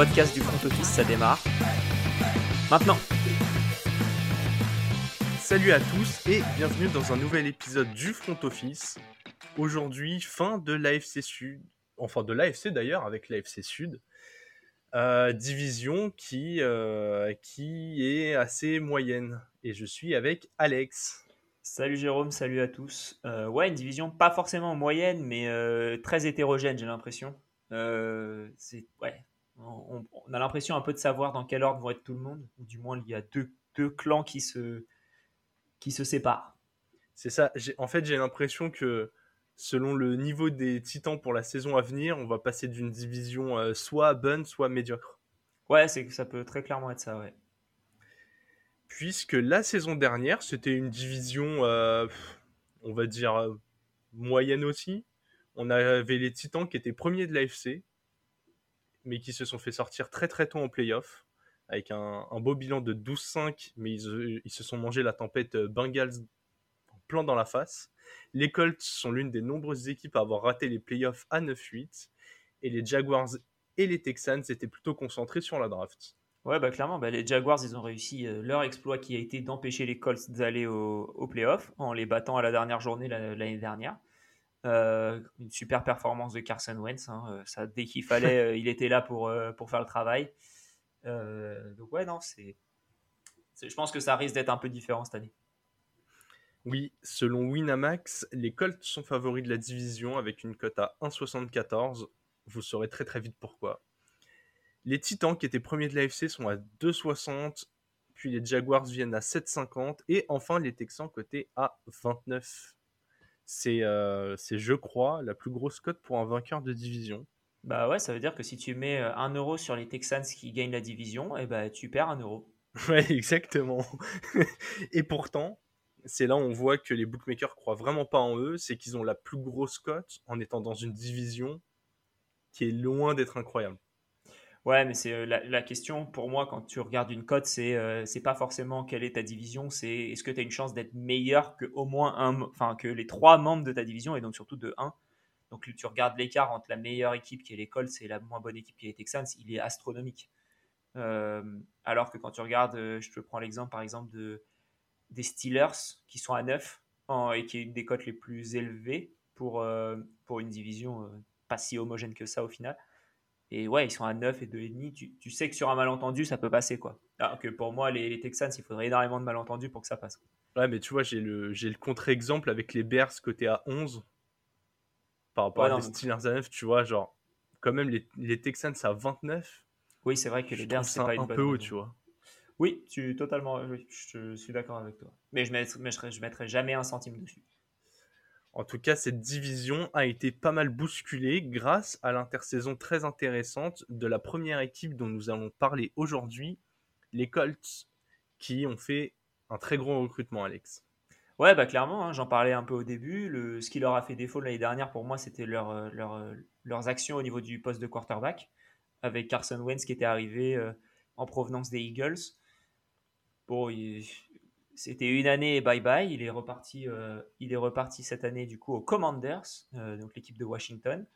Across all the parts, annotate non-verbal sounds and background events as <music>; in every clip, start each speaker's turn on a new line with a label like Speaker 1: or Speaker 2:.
Speaker 1: podcast du front office, ça démarre. Maintenant.
Speaker 2: Salut à tous et bienvenue dans un nouvel épisode du front office. Aujourd'hui, fin de l'AFC Sud, enfin de l'AFC d'ailleurs avec l'AFC Sud. Euh, division qui, euh, qui est assez moyenne. Et je suis avec Alex.
Speaker 1: Salut Jérôme, salut à tous. Euh, ouais, une division pas forcément moyenne, mais très hétérogène, j'ai l'impression. c'est ouais, on, a l'impression un peu de savoir dans quel ordre vont être tout le monde. Ou du moins, il y a deux, deux clans qui se, qui se séparent.
Speaker 2: C'est ça. En fait, j'ai l'impression que selon le niveau des titans pour la saison à venir, on va passer d'une division euh, soit bonne, soit médiocre.
Speaker 1: Ouais, c'est ça peut très clairement être ça, ouais.
Speaker 2: Puisque la saison dernière, c'était une division, euh, on va dire, euh, moyenne aussi. On avait les titans qui étaient premiers de l'AFC, mais qui se sont fait sortir très très tôt en playoff, avec un, beau bilan de 12-5, mais ils, ils, se sont mangés la tempête Bengals plan dans la face. Les Colts sont l'une des nombreuses équipes à avoir raté les playoffs à 9-8. Et les Jaguars et les Texans étaient plutôt concentrés sur la draft.
Speaker 1: Ouais, bah clairement, bah, les Jaguars, ils ont réussi euh, leur exploit qui a été d'empêcher les Colts d'aller au, au en les battant à la dernière journée l'année dernière. Euh, une super performance de Carson Wentz. Hein, euh, ça, dès qu'il fallait, <laughs> il était là pour, pour faire le travail. donc ouais, non, c'est, je pense que ça risque d'être un peu différent cette année.
Speaker 2: Oui, selon Winamax, les Colts sont favoris de la division avec une cote à 1,74. Vous saurez très très vite pourquoi. Les Titans, qui étaient premiers de l'AFC, sont à 2,60. Puis les Jaguars viennent à 7,50. Et enfin, les Texans cotés à 29. Euh, c'est, je crois, la plus grosse cote pour un vainqueur de division.
Speaker 1: Bah ouais, ça veut dire que si tu mets 1 euh, euro sur les Texans qui gagnent la division, et eh bah, tu perds 1 euro. <laughs>
Speaker 2: Ouais, exactement. <laughs> et pourtant, c'est là où on voit que les bookmakers croient vraiment pas en eux, c'est qu'ils ont la plus grosse cote en étant dans une division qui est loin d'être incroyable.
Speaker 1: Ouais, mais c'est euh, la, question pour moi quand tu regardes une cote, c'est euh, pas forcément quelle est ta division, c'est est-ce que tu as une chance d'être meilleur que au moins un, enfin que les trois membres de ta division et donc surtout de 1. Donc tu regardes l'écart entre la meilleure équipe qui est l'école, c'est la moins bonne équipe qui est les Texans, il est astronomique. Euh, alors que quand tu regardes, je te prends l'exemple par exemple de des Steelers qui sont à 9 et qui est une des cotes les plus élevées pour, pour une division pas si homogène que ça au final. Et ouais, ils sont à 9 et 2,5. Tu, tu sais que sur un malentendu, ça peut passer. quoi. Alors que pour moi, les, Texans, il faudrait énormément de malentendus pour que ça passe.
Speaker 2: Ouais, mais tu vois, j'ai le, le contre-exemple avec les Bears côté à 11 par rapport à les Steelers à 9. Tu vois, genre, quand même, les, les Texans à 29.
Speaker 1: Oui, c'est vrai que les Bears, c'est pas
Speaker 2: un peu haut, tu vois.
Speaker 1: Oui, tu totalement, je suis d'accord avec toi. Mais je ne mettrai, jamais un centime dessus.
Speaker 2: En tout cas, cette division a été pas mal bousculée grâce à l'intersaison très intéressante de la première équipe dont nous allons parler aujourd'hui, les Colts, qui ont fait un très gros recrutement, Alex.
Speaker 1: Ouais, bah clairement, hein, j'en parlais un peu au début. Ce qui leur a fait défaut l'année dernière, pour moi, c'était leur, euh, leur, euh, leurs actions au niveau du poste de quarterback, avec Carson Wentz qui était arrivé euh, en provenance des Eagles. Bon, c'était une année bye bye. Il est reparti, euh, il est reparti cette année du coup aux Commanders, euh, donc l'équipe de Washington.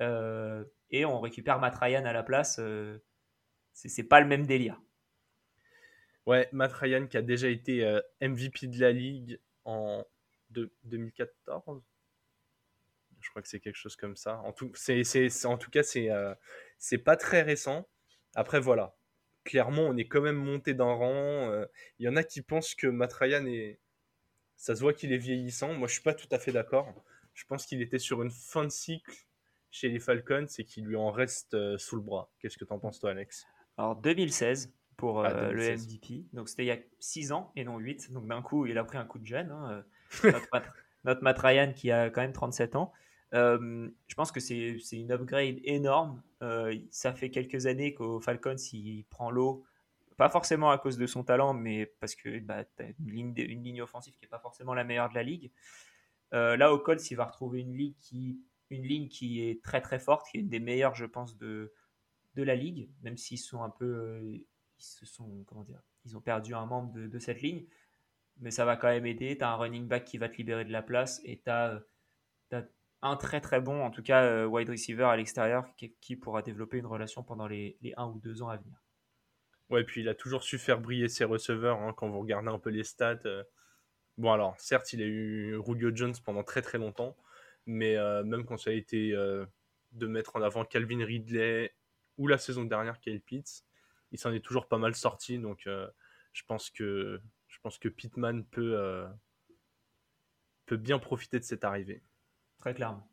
Speaker 1: Euh, et on récupère Matt Ryan à la place. c'est pas le même délire.
Speaker 2: Ouais, Matt Ryan qui a déjà été MVP de la ligue en 2014. Je crois que c'est quelque chose comme ça. En tout, c'est, en tout cas, c'est, c'est pas très récent. Après, voilà, clairement, on est quand même monté d'un rang. Il euh, y en a qui pensent que Matt Ryan est. Ça se voit qu'il est vieillissant. Moi, je suis pas tout à fait d'accord. Je pense qu'il était sur une fin de cycle chez les Falcons et qu'il lui en reste euh, sous le bras. Qu'est-ce que tu en penses, toi, Alex?
Speaker 1: Alors, 2016 pour euh, ah, le MVP. Donc, c'était il y a 6 ans et non 8. Donc, d'un coup, il a pris un coup de jeune. Hein, <laughs> notre, Matt Ryan qui a quand même 37 ans. Euh, je pense que c'est une upgrade énorme. Euh, ça fait quelques années qu'au Falcons, il prend l'eau, pas forcément à cause de son talent, mais parce que bah, tu as une ligne, offensive qui n'est pas forcément la meilleure de la ligue. Euh, là, au Colts, il va retrouver une ligne, qui, une ligne qui est très très forte, qui est une des meilleures, je pense, de, de la ligue, même s'ils sont un peu. ils se sont. Comment dire Ils ont perdu un membre de, de cette ligne, mais ça va quand même aider. Tu as un running back qui va te libérer de la place et tu as un très très bon, en tout cas euh, wide receiver à l'extérieur, qui, pourra développer une relation pendant les, 1 ou 2 ans à venir.
Speaker 2: Ouais, puis il a toujours su faire briller ses receveurs hein, quand vous regardez un peu les stats. Euh. Bon, alors, certes, il a eu Julio Jones pendant très très longtemps, mais euh, même quand ça a été de mettre en avant Calvin Ridley ou la saison dernière Kyle Pitts, il s'en est toujours pas mal sorti. Donc, je pense que je Pittman peut bien profiter de cette arrivée.
Speaker 1: Très clairement.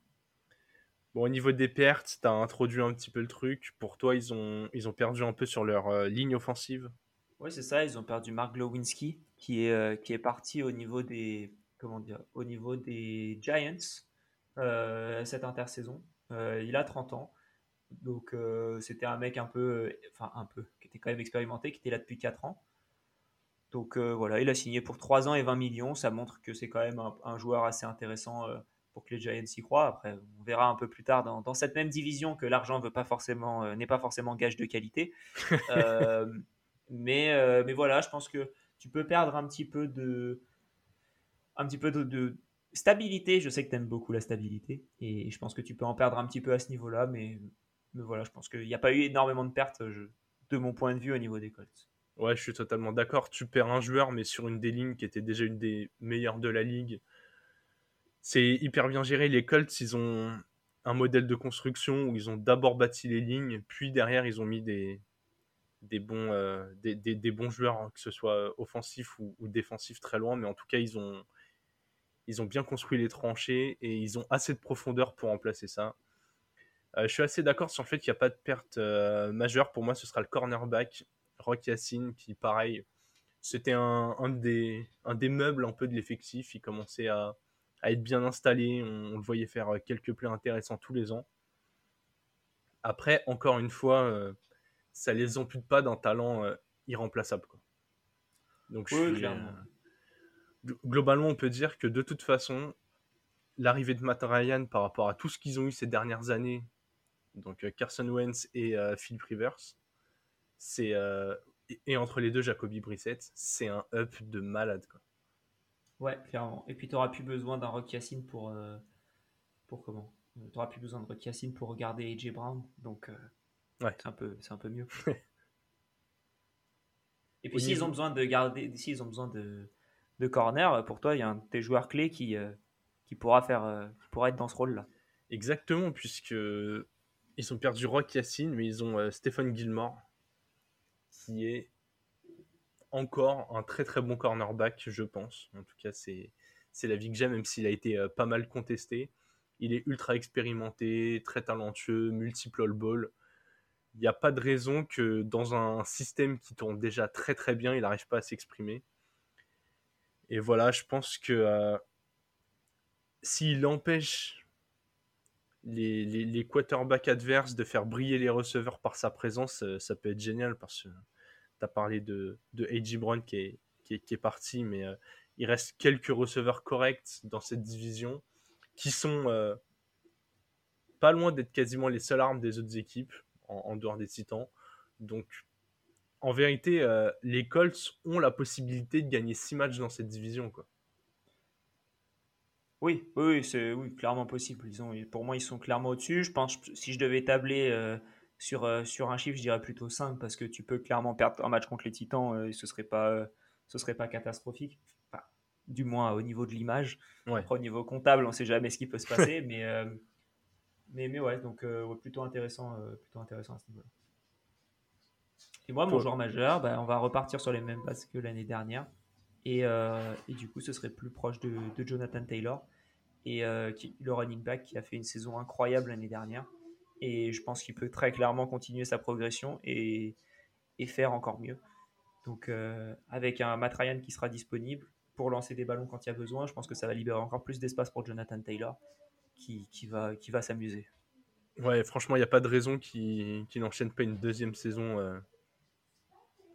Speaker 2: Bon, au niveau des pertes, tu as introduit un petit peu le truc. Pour toi, ils ont, ils ont perdu un peu sur leur euh, ligne offensive.
Speaker 1: Oui, c'est ça. Ils ont perdu Mark Glowinski, qui est, euh, qui est parti au niveau des, comment dire, au niveau des Giants euh, cette intersaison. il a 30 ans. Donc, c'était un mec un peu, enfin, un peu, qui était quand même expérimenté, qui était là depuis 4 ans. Donc voilà, il a signé pour 3 ans et 20 millions. Ça montre que c'est quand même un, joueur assez intéressant pour que les Giants y croient. Après, on verra un peu plus tard dans, cette même division que l'argent veut pas forcément n'est pas forcément gage de qualité. <laughs> Euh, mais, mais voilà, je pense que tu peux perdre un petit peu de un petit peu de, stabilité. Je sais que tu aimes beaucoup la stabilité et je pense que tu peux en perdre un petit peu à ce niveau-là. Mais, mais voilà, je pense qu'il n'y a pas eu énormément de pertes de mon point de vue au niveau des Colts.
Speaker 2: Ouais, je suis totalement d'accord. Tu perds un joueur, mais sur une des lignes qui était déjà une des meilleures de la ligue. C'est hyper bien géré. Les Colts, ils ont un modèle de construction où ils ont d'abord bâti les lignes, puis derrière, ils ont mis des, euh, bons joueurs, hein, que ce soit offensif ou, ou, défensif très loin. Mais en tout cas, ils ont, bien construit les tranchées et ils ont assez de profondeur pour remplacer ça. Euh, je suis assez d'accord sur le fait qu'il n'y a pas de perte euh, majeure. Pour moi, ce sera le cornerback Rock Yacine, qui, pareil, c'était un, des, un des meubles un peu de l'effectif. Il commençait à, être bien installé. On, le voyait faire quelques plays intéressants tous les ans. Après, encore une fois, euh, ça les ampute pas d'un talent euh, irremplaçable. Donc, euh, globalement, on peut dire que de toute façon, l'arrivée de Matt Ryan par rapport à tout ce qu'ils ont eu ces dernières années, donc Carson Wentz et Phil Rivers, c'est euh, et, entre les deux, Jacoby Brissett, c'est un up de malade. Quoi.
Speaker 1: Ouais, clairement. Et puis, tu n'auras plus besoin d'un Rock Yacine pour, euh, pour comment? Euh, Tu n'auras plus besoin de Rock Yacine pour regarder AJ Brown. Donc, ouais. c'est un, peu, un peu mieux. <laughs> et puis, s'ils ont besoin de garder, s'ils ont besoin de, de corner, pour toi, il y a un de tes joueurs clés qui, qui, pourra faire, qui pourra être dans ce rôle-là.
Speaker 2: Exactement, puisque ils ont perdu Rock Yacine, mais ils ont Stephen Gilmore qui est encore un très très bon cornerback, je pense. En tout cas, c'est, la vie que j'aime, même s'il a été euh, pas mal contesté. Il est ultra expérimenté, très talentueux, multiple all-ball. Il n'y a pas de raison que dans un système qui tourne déjà très très bien, il n'arrive pas à s'exprimer. Et voilà, je pense que euh, s'il empêche les, les, quarterbacks adverses de faire briller les receveurs par sa présence, euh, ça peut être génial parce que as parlé de, de A.J. Brown qui est, qui est, parti, mais euh, il reste quelques receveurs corrects dans cette division qui sont euh, pas loin d'être quasiment les seules armes des autres équipes en, dehors des Titans. Donc, en vérité, les Colts ont la possibilité de gagner 6 matchs dans cette division. Quoi.
Speaker 1: Oui, oui, c'est oui, clairement possible. Ils ont, pour moi, ils sont clairement au-dessus. Je pense si je devais tabler euh, sur, euh, sur un chiffre, je dirais plutôt 5 parce que tu peux clairement perdre un match contre les Titans euh, et ce serait pas ce serait pas catastrophique. du moins au niveau de l'image. au niveau comptable, on ne sait jamais ce qui peut se passer, <laughs> mais, mais mais ouais, donc plutôt intéressant plutôt intéressant à ce niveau-là. Et moi, mon joueur majeur, bah, on va repartir sur les mêmes bases que l'année dernière. Et, et, du coup, ce serait plus proche de, de Jonathan Taylor et euh, qui, le running back qui a fait une saison incroyable l'année dernière. Et je pense qu'il peut très clairement continuer sa progression et, et faire encore mieux. Donc euh, avec un Matt Ryan qui sera disponible pour lancer des ballons quand il y a besoin, je pense que ça va libérer encore plus d'espace pour Jonathan Taylor qui, qui va, qui va s'amuser.
Speaker 2: Ouais, franchement, il n'y a pas de raison qu'il n'enchaîne pas une deuxième saison euh,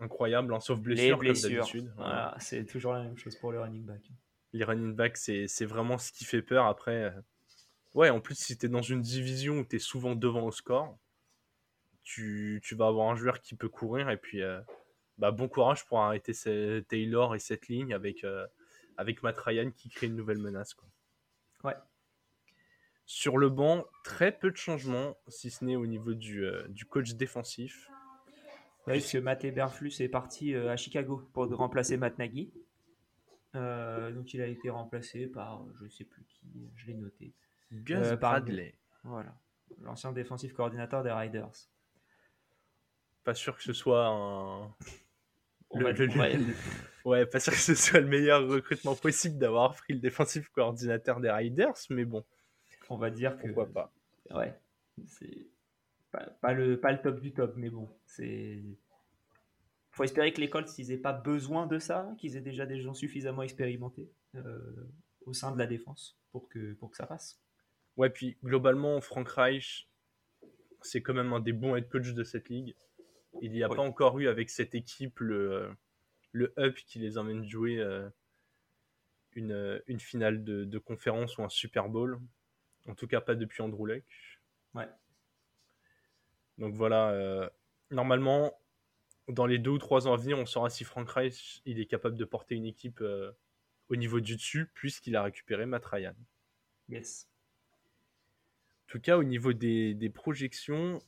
Speaker 2: incroyable, hein, sauf blessure, comme d'habitude.
Speaker 1: Voilà, c'est toujours la même chose pour le running back
Speaker 2: les running backs, c'est vraiment ce qui fait peur. Après, euh, ouais, en plus, si tu es dans une division où tu es souvent devant au score, tu, tu, vas avoir un joueur qui peut courir. Et puis, euh, bah, bon courage pour arrêter Taylor et cette ligne avec, euh, avec Matt Ryan qui crée une nouvelle menace. Quoi.
Speaker 1: Ouais.
Speaker 2: Sur le banc, très peu de changements, si ce n'est au niveau du, euh, du coach défensif.
Speaker 1: Parce que Matt Eberflus est parti à Chicago pour remplacer Matt Nagy. Donc il a été remplacé par, je sais plus qui, je l'ai noté.
Speaker 2: Gus
Speaker 1: Euh, par-
Speaker 2: Bradley.
Speaker 1: Voilà, l'ancien défensif coordinateur des Riders.
Speaker 2: Pas sûr que ce soit un. Le-
Speaker 1: va-
Speaker 2: le-
Speaker 1: on va-
Speaker 2: le- <laughs> Ouais, pas sûr que ce soit le meilleur recrutement possible d'avoir pris le défensif coordinateur des Riders, mais bon,
Speaker 1: on va dire que
Speaker 2: pourquoi pas.
Speaker 1: ouais, c'est pas, pas le pas le top du top, mais bon, c'est faut espérer que les Colts ils aient pas besoin de ça, qu'ils aient déjà des gens suffisamment expérimentés euh, au sein de la défense pour que pour que ça passe.
Speaker 2: Ouais, puis globalement, Frank Reich, c'est quand même un des bons head coach de cette ligue. Il n'y a pas encore eu avec cette équipe le, le up qui les emmène jouer euh, une, euh, une finale de, de conférence ou un Super Bowl. En tout cas, pas depuis Andrew Luck.
Speaker 1: Ouais.
Speaker 2: Donc voilà, euh, normalement, dans les deux ou trois ans à venir, on saura si Frank Reich il est capable de porter une équipe euh, au niveau du dessus, puisqu'il a récupéré Matt Ryan.
Speaker 1: Yes.
Speaker 2: En tout cas, au niveau des, des projections,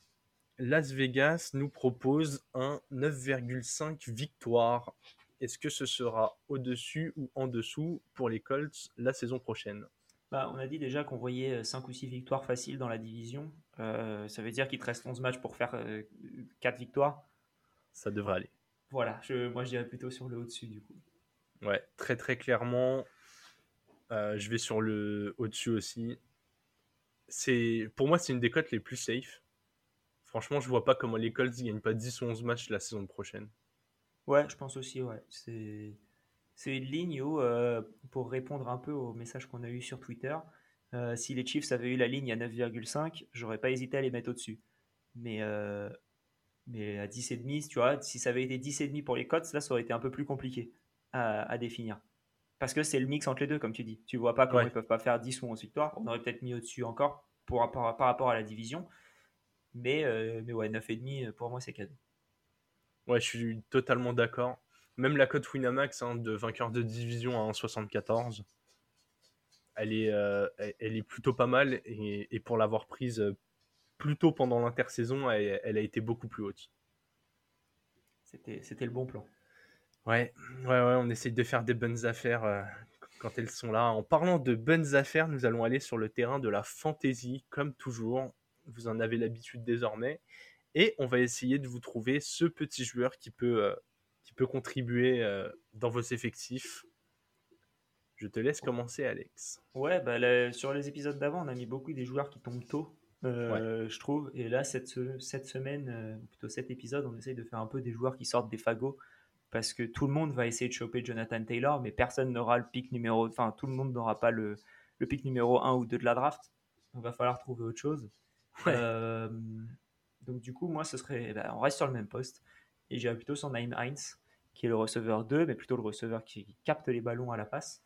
Speaker 2: Las Vegas nous propose un 9,5 victoires. Est-ce que ce sera au-dessus ou en dessous pour les Colts la saison prochaine?
Speaker 1: Bah, on a dit déjà qu'on voyait 5 ou 6 victoires faciles dans la division. Euh, ça veut dire qu'il te reste 11 matchs pour faire 4 victoires?
Speaker 2: Ça devrait aller.
Speaker 1: Voilà, je, moi je dirais plutôt sur le au-dessus du coup.
Speaker 2: Ouais, très très clairement. euh, je vais sur le au-dessus aussi. C'est pour moi c'est une des cotes les plus safe. Franchement, je vois pas comment les Colts gagnent pas 10 ou 11 matchs la saison prochaine.
Speaker 1: Ouais, je pense aussi, ouais. C'est, c'est une ligne où, euh, pour répondre un peu au message qu'on a eu sur Twitter, euh, si les Chiefs avaient eu la ligne à 9,5, j'aurais pas hésité à les mettre au-dessus. Mais, euh, à 10,5, tu vois, si ça avait été 10,5 pour les Colts, là, ça aurait été un peu plus compliqué à définir. Parce que c'est le mix entre les deux, comme tu dis. Tu vois pas comment
Speaker 2: Ouais.
Speaker 1: ils peuvent pas faire 10 ou 11 victoires. On aurait peut-être mis au-dessus encore pour, par, par rapport à la division. Mais, euh, mais ouais, 9,5, pour moi, c'est cadeau.
Speaker 2: Ouais, je suis totalement d'accord. Même la cote Winamax hein, de vainqueur de division à 1,74, elle est, euh, elle, est plutôt pas mal. Et, et pour l'avoir prise euh, plus tôt pendant l'intersaison, elle, elle a été beaucoup plus haute.
Speaker 1: C'était le bon plan.
Speaker 2: Ouais, ouais, ouais, on essaye de faire des bonnes affaires euh, quand elles sont là. En parlant de bonnes affaires, nous allons aller sur le terrain de la fantasy, comme toujours. Vous en avez l'habitude désormais. Et on va essayer de vous trouver ce petit joueur qui peut, euh, qui peut contribuer euh, dans vos effectifs. Je te laisse commencer, Alex.
Speaker 1: Ouais, bah, le- sur les épisodes d'avant, on a mis beaucoup des joueurs qui tombent tôt, je trouve. Et là, cette, cette semaine, ou plutôt cet épisode, on essaye de faire un peu des joueurs qui sortent des fagots. Parce que tout le monde va essayer de choper Jonathan Taylor, mais personne n'aura le pic numéro. Enfin, tout le monde n'aura pas le, le pic numéro 1 ou 2 de la draft. Donc, va falloir trouver autre chose.
Speaker 2: Ouais.
Speaker 1: Euh, donc, du coup, moi, ce serait. bah, on reste sur le même poste. Et j'irais plutôt sur Naïm Heinz, qui est le receveur 2, mais plutôt le receveur qui capte les ballons à la passe.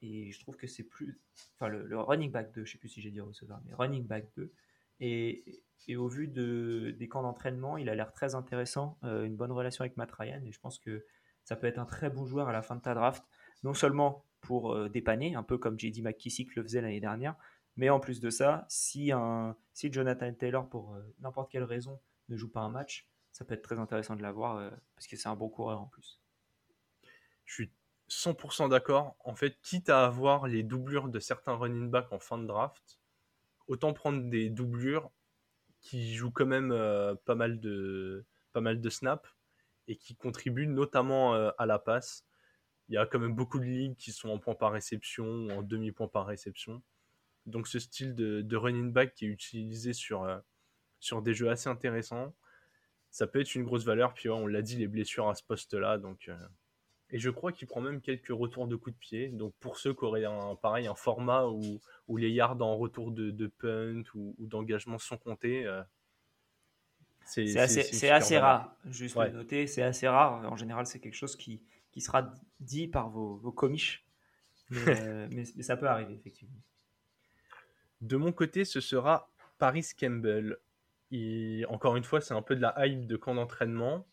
Speaker 1: Et je trouve que c'est plus. Enfin, le, le running back 2, je sais plus si j'ai dit receveur, mais running back 2. Et, au vu de, des camps d'entraînement, il a l'air très intéressant, euh, une bonne relation avec Matt Ryan. Et je pense que ça peut être un très bon joueur à la fin de ta draft, non seulement pour euh, dépanner, un peu comme JD McKissick le faisait l'année dernière, mais en plus de ça, si, un, si Jonathan Taylor, pour euh, n'importe quelle raison, ne joue pas un match, ça peut être très intéressant de l'avoir parce que c'est un bon coureur en plus.
Speaker 2: Je suis 100% d'accord. En fait, quitte à avoir les doublures de certains running backs en fin de draft, autant prendre des doublures qui jouent quand même euh, pas, mal de, pas mal de snaps et qui contribuent notamment euh, à la passe. Il y a quand même beaucoup de ligues qui sont en points par réception ou en demi-points par réception. Donc ce style de, running back qui est utilisé sur, euh, sur des jeux assez intéressants, ça peut être une grosse valeur. Puis on l'a dit, les blessures à ce poste-là. Donc, Et je crois qu'il prend même quelques retours de coups de pied. Donc pour ceux qui auraient un, pareil, un format où, où les yards en retour de, de punt ou, ou d'engagement sont comptés, euh, c'est
Speaker 1: assez, rare, juste
Speaker 2: Ouais.
Speaker 1: noter, c'est assez rare. En général, c'est quelque chose qui, qui sera dit par vos, vos comiches. Mais, <laughs> euh, mais- mais ça peut arriver, effectivement.
Speaker 2: De mon côté, ce sera Paris Campbell. Il- Encore une fois, c'est un peu de la hype de camp d'entraînement.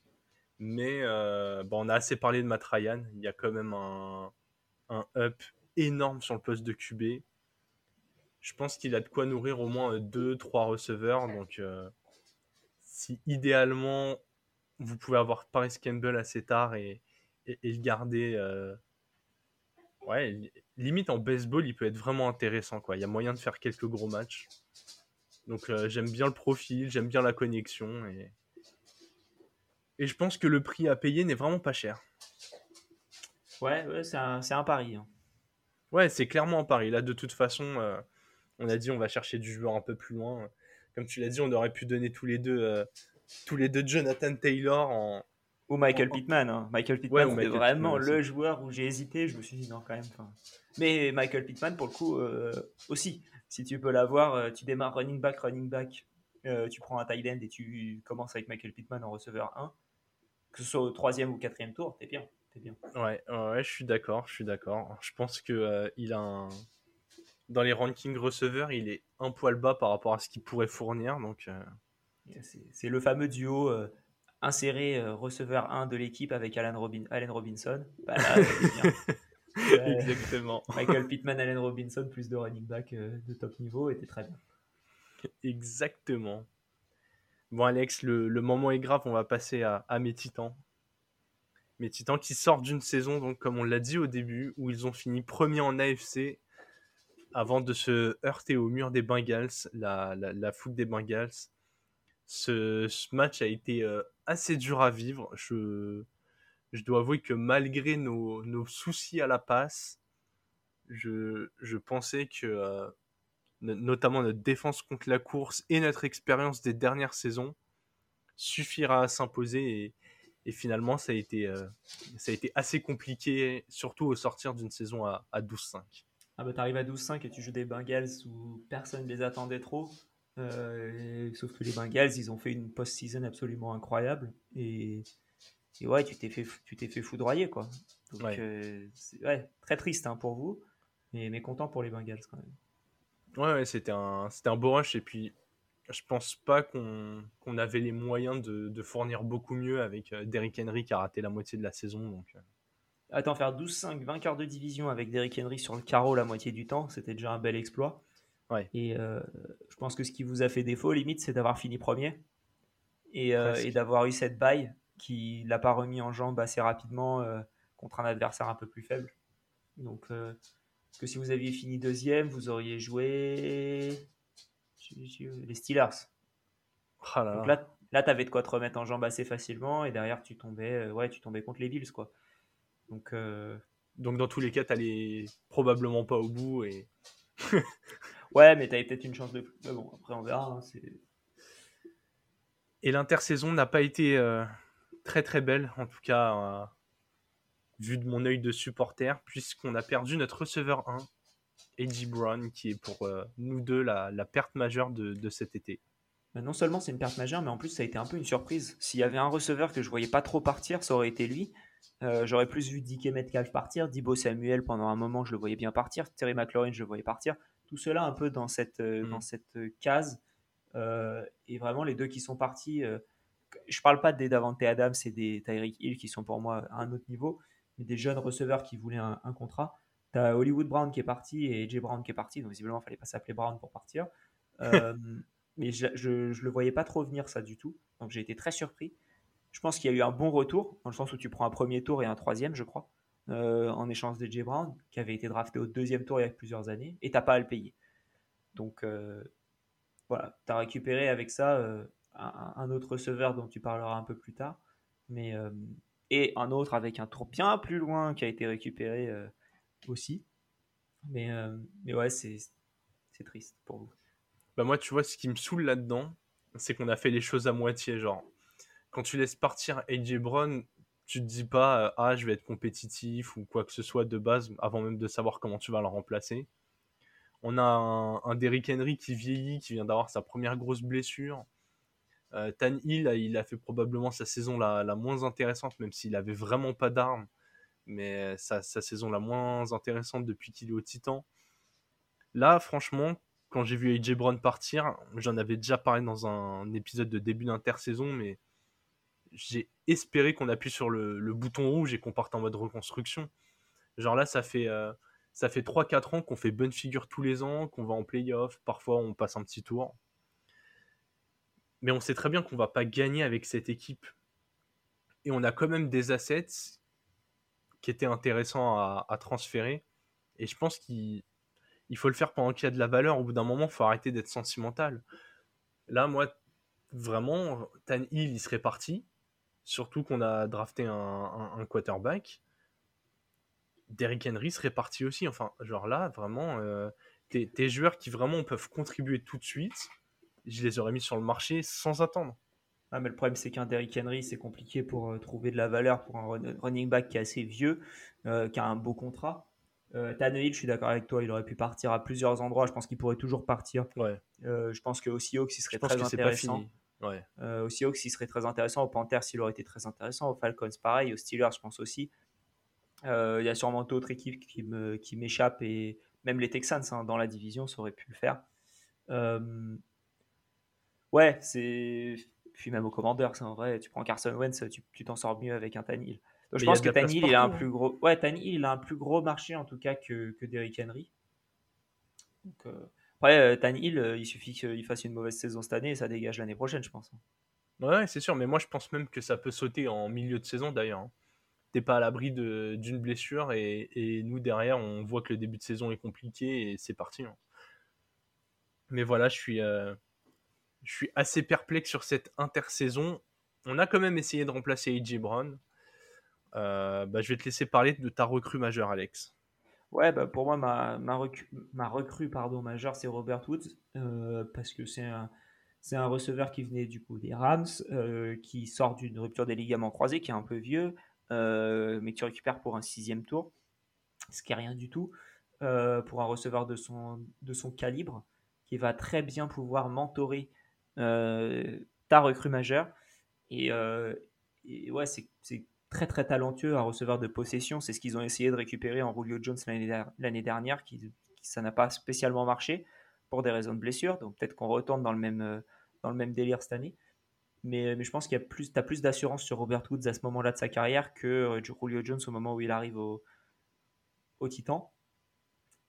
Speaker 2: Mais euh, bon, on a assez parlé de Matt Ryan. Il y a quand même un, un up énorme sur le poste de QB. je pense qu'il a de quoi nourrir au moins 2-3 receveurs. Donc, si idéalement, vous pouvez avoir Paris Campbell assez tard et, et, le garder. ouais, limite en baseball, il peut être vraiment intéressant. Quoi. Il y a moyen de faire quelques gros matchs. Donc, j'aime bien le profil, j'aime bien la connexion. Et, et je pense que le prix à payer n'est vraiment pas cher.
Speaker 1: Ouais, c'est un, un, pari. Hein.
Speaker 2: Ouais, c'est clairement un pari. Là, de toute façon, euh, on a dit on va chercher du joueur un peu plus loin. Comme tu l'as dit, on aurait pu donner tous les deux, euh, tous les deux Jonathan Taylor en.
Speaker 1: Ou Michael Pittman. Hein. Michael Pittman, c'était vraiment le joueur où j'ai hésité. Je me suis dit non, quand même. Mais Michael Pittman, pour le coup, euh, aussi. Si tu peux l'avoir, tu démarres running back, running back. tu prends un tight end et tu commences avec Michael Pittman en receveur 1 que ce soit au troisième ou quatrième tour, t'es bien. Es bien.
Speaker 2: Ouais, ouais, je suis d'accord, je suis d'accord. Je pense que euh, il a un... dans les rankings receveurs, il est un poil bas par rapport à ce qu'il pourrait fournir, donc. Euh,
Speaker 1: c'est le fameux duo euh, inséré receveur 1 de l'équipe avec Alan Robin... Allen Robinson. Bah <laughs>
Speaker 2: Exactement.
Speaker 1: Michael Pittman, Allen Robinson, plus de running back de top niveau, était très bien.
Speaker 2: Exactement. Bon, Alex, le, moment est grave, on va passer à, mes titans. Mes titans qui sortent d'une saison, comme on l'a dit au début, où ils ont fini premier en AFC avant de se heurter au mur des Bengals, la, la, foule des Bengals. Ce, match a été euh, assez dur à vivre. Je, dois avouer que malgré nos, soucis à la passe, je, je pensais que euh, notamment notre défense contre la course et notre expérience des dernières saisons, suffira à s'imposer. Et, finalement, ça a, été, euh, ça a été assez compliqué, surtout au sortir d'une saison à, 12-5.
Speaker 1: Ah bah t'arrives à 12-5 et tu joues des Bengals où personne ne les attendait trop. Euh, sauf que les Bengals, ils ont fait une post-season absolument incroyable. Et, ouais, tu t'es fait, tu t'es fait foudroyer, quoi. Donc, ouais. Euh, très triste hein, pour vous, mais, mais content pour les Bengals quand même.
Speaker 2: Ouais, c'était un, c'était un beau rush. Et puis, je pense pas qu'on, qu'on avait les moyens de, de, fournir beaucoup mieux avec euh, Derrick Henry qui a raté la moitié de la saison. Donc, euh.
Speaker 1: Attends, faire 12-5, vainqueur de division avec Derrick Henry sur le carreau la moitié du temps, c'était déjà un bel exploit.
Speaker 2: Ouais.
Speaker 1: Et euh, je pense que ce qui vous a fait défaut, limite, c'est d'avoir fini premier et, et d'avoir eu cette baille qui l'a pas remis en jambe assez rapidement contre un adversaire un peu plus faible. Donc, parce que si vous aviez fini deuxième, vous auriez joué les Steelers.
Speaker 2: Oh là
Speaker 1: Donc là, là tu avais de quoi te remettre en jambe assez facilement et derrière tu tombais, euh, ouais, tu tombais contre les Bills quoi. Donc, euh,
Speaker 2: Donc dans tous les cas, tu n'allais probablement pas au bout et. <laughs>
Speaker 1: ouais, mais tu avais peut-être une chance de plus. Mais bon, après on verra. Hein,
Speaker 2: et l'intersaison n'a pas été euh, très très belle, en tout cas vu de mon œil de supporter, puisqu'on a perdu notre receveur 1, Eddie Brown, qui est pour euh, nous deux la, perte majeure de, cet été.
Speaker 1: Non seulement c'est une perte majeure, mais en plus ça a été un peu une surprise. S'il y avait un receveur que je voyais pas trop partir, ça aurait été lui. Euh, j'aurais plus vu Dick Metcalf partir, Dibo Samuel pendant un moment je le voyais bien partir, Terry McLaurin je le voyais partir. Tout cela un peu dans cette, euh, mm. dans cette case. et vraiment les deux qui sont partis, je parle pas des Davante Adams et des Tyreek Hill qui sont pour moi à un autre niveau, des jeunes receveurs qui voulaient un, contrat. Tu as Hollywood Brown qui est parti et Jay Brown qui est parti, donc visiblement il fallait pas s'appeler Brown pour partir. Euh, <laughs> mais je, ne le voyais pas trop venir ça du tout, donc j'ai été très surpris. Je pense qu'il y a eu un bon retour, dans le sens où tu prends un premier tour et un troisième, je crois, euh, en échange de Jay Brown, qui avait été drafté au deuxième tour il y a plusieurs années, et t'as pas à le payer. Donc euh, voilà, tu as récupéré avec ça un, un, autre receveur dont tu parleras un peu plus tard. Mais, et un autre avec un tour bien plus loin qui a été récupéré euh, aussi. Mais, euh, mais ouais, c'est triste pour vous.
Speaker 2: Bah moi, tu vois, ce qui me saoule là-dedans, c'est qu'on a fait les choses à moitié. Genre, quand tu laisses partir AJ Brown, tu te dis pas, euh, ah, je vais être compétitif ou quoi que ce soit de base, avant même de savoir comment tu vas le remplacer. On a un, un Derrick Henry qui vieillit, qui vient d'avoir sa première grosse blessure. Euh, Tan Hill, il a fait probablement sa saison la, moins intéressante, même s'il avait vraiment pas d'armes, mais sa, saison la moins intéressante depuis qu'il est au Titan. Là, franchement, quand j'ai vu AJ Brown partir, j'en avais déjà parlé dans un épisode de début d'intersaison, mais j'ai espéré qu'on appuie sur le, bouton rouge et qu'on parte en mode reconstruction. Genre là, ça fait, euh, Ça fait 3-4 ans qu'on fait bonne figure tous les ans, qu'on va en playoff, parfois on passe un petit tour. Mais on sait très bien qu'on va pas gagner avec cette équipe. Et on a quand même des assets qui étaient intéressants à, transférer. Et je pense qu'il faut le faire pendant qu'il y a de la valeur. Au bout d'un moment, il faut arrêter d'être sentimental. Là, moi, vraiment, Tan Hill, il serait parti. Surtout qu'on a drafté un, quarterback. Derrick Henry serait parti aussi. Enfin, genre là, vraiment, euh, tes, joueurs qui vraiment peuvent contribuer tout de suite, je les aurais mis sur le marché sans attendre.
Speaker 1: Ah, mais le problème, c'est qu'un Derrick Henry, c'est compliqué pour euh, trouver de la valeur pour un running back qui est assez vieux, euh, qui a un beau contrat. Euh, Tannehill, je suis d'accord avec toi, il aurait pu partir à plusieurs endroits. Je pense qu'il pourrait toujours partir.
Speaker 2: Ouais.
Speaker 1: Euh, je pense que aussi Seahawks, il serait très intéressant. Ouais. Euh, au Seahawks, il serait très intéressant. Aux Panthers, il aurait été très intéressant. Aux Falcons, pareil. Aux Steelers, je pense aussi. Il y a sûrement d'autres équipes qui, me, qui m'échappent et même les Texans hein, dans la division, ça aurait pu le faire. Ouais, c'est puis même au Commanders, c'est en vrai, tu prends Carson Wentz, tu, t'en sors mieux avec un Tannehill. Donc je pense que Tannehill, il a un hein. plus gros, ouais, il a un plus gros marché en tout cas que, que Derrick Henry. Donc, euh... après, euh, Tannehill, euh, il suffit qu'il fasse une mauvaise saison cette année et ça dégage l'année prochaine, je pense.
Speaker 2: Ouais, c'est sûr, mais moi je pense même que ça peut sauter en milieu de saison d'ailleurs. Hein. T'es pas à l'abri d'une blessure et, et, nous derrière, on voit que le début de saison est compliqué et c'est parti. Hein. Mais voilà, je suis, euh, je suis assez perplexe sur cette intersaison. On a quand même essayé de remplacer AJ Brown. Euh, bah, je vais te laisser parler de ta recrue majeure, Alex.
Speaker 1: Ouais, bah pour moi, ma, recrue, ma recrue pardon, majeure, c'est Robert Woods, euh, parce que c'est un, receveur qui venait du coup des Rams, euh, qui sort d'une rupture des ligaments croisés, qui est un peu vieux, mais que tu récupères pour un sixième tour, ce qui est rien du tout, pour un receveur de son, calibre, qui va très bien pouvoir mentorer ta recrue majeure. Et, euh, ouais, c'est très très talentueux, un receveur de possession. C'est ce qu'ils ont essayé de récupérer en Julio Jones l'année dernière, qui, ça n'a pas spécialement marché pour des raisons de blessure. Donc peut-être qu'on retourne dans le même, euh, dans le même délire cette année. Mais, mais je pense qu'il y a plus, as plus d'assurance sur Robert Woods à ce moment-là de sa carrière que Julio Jones au moment où il arrive au, au Titan.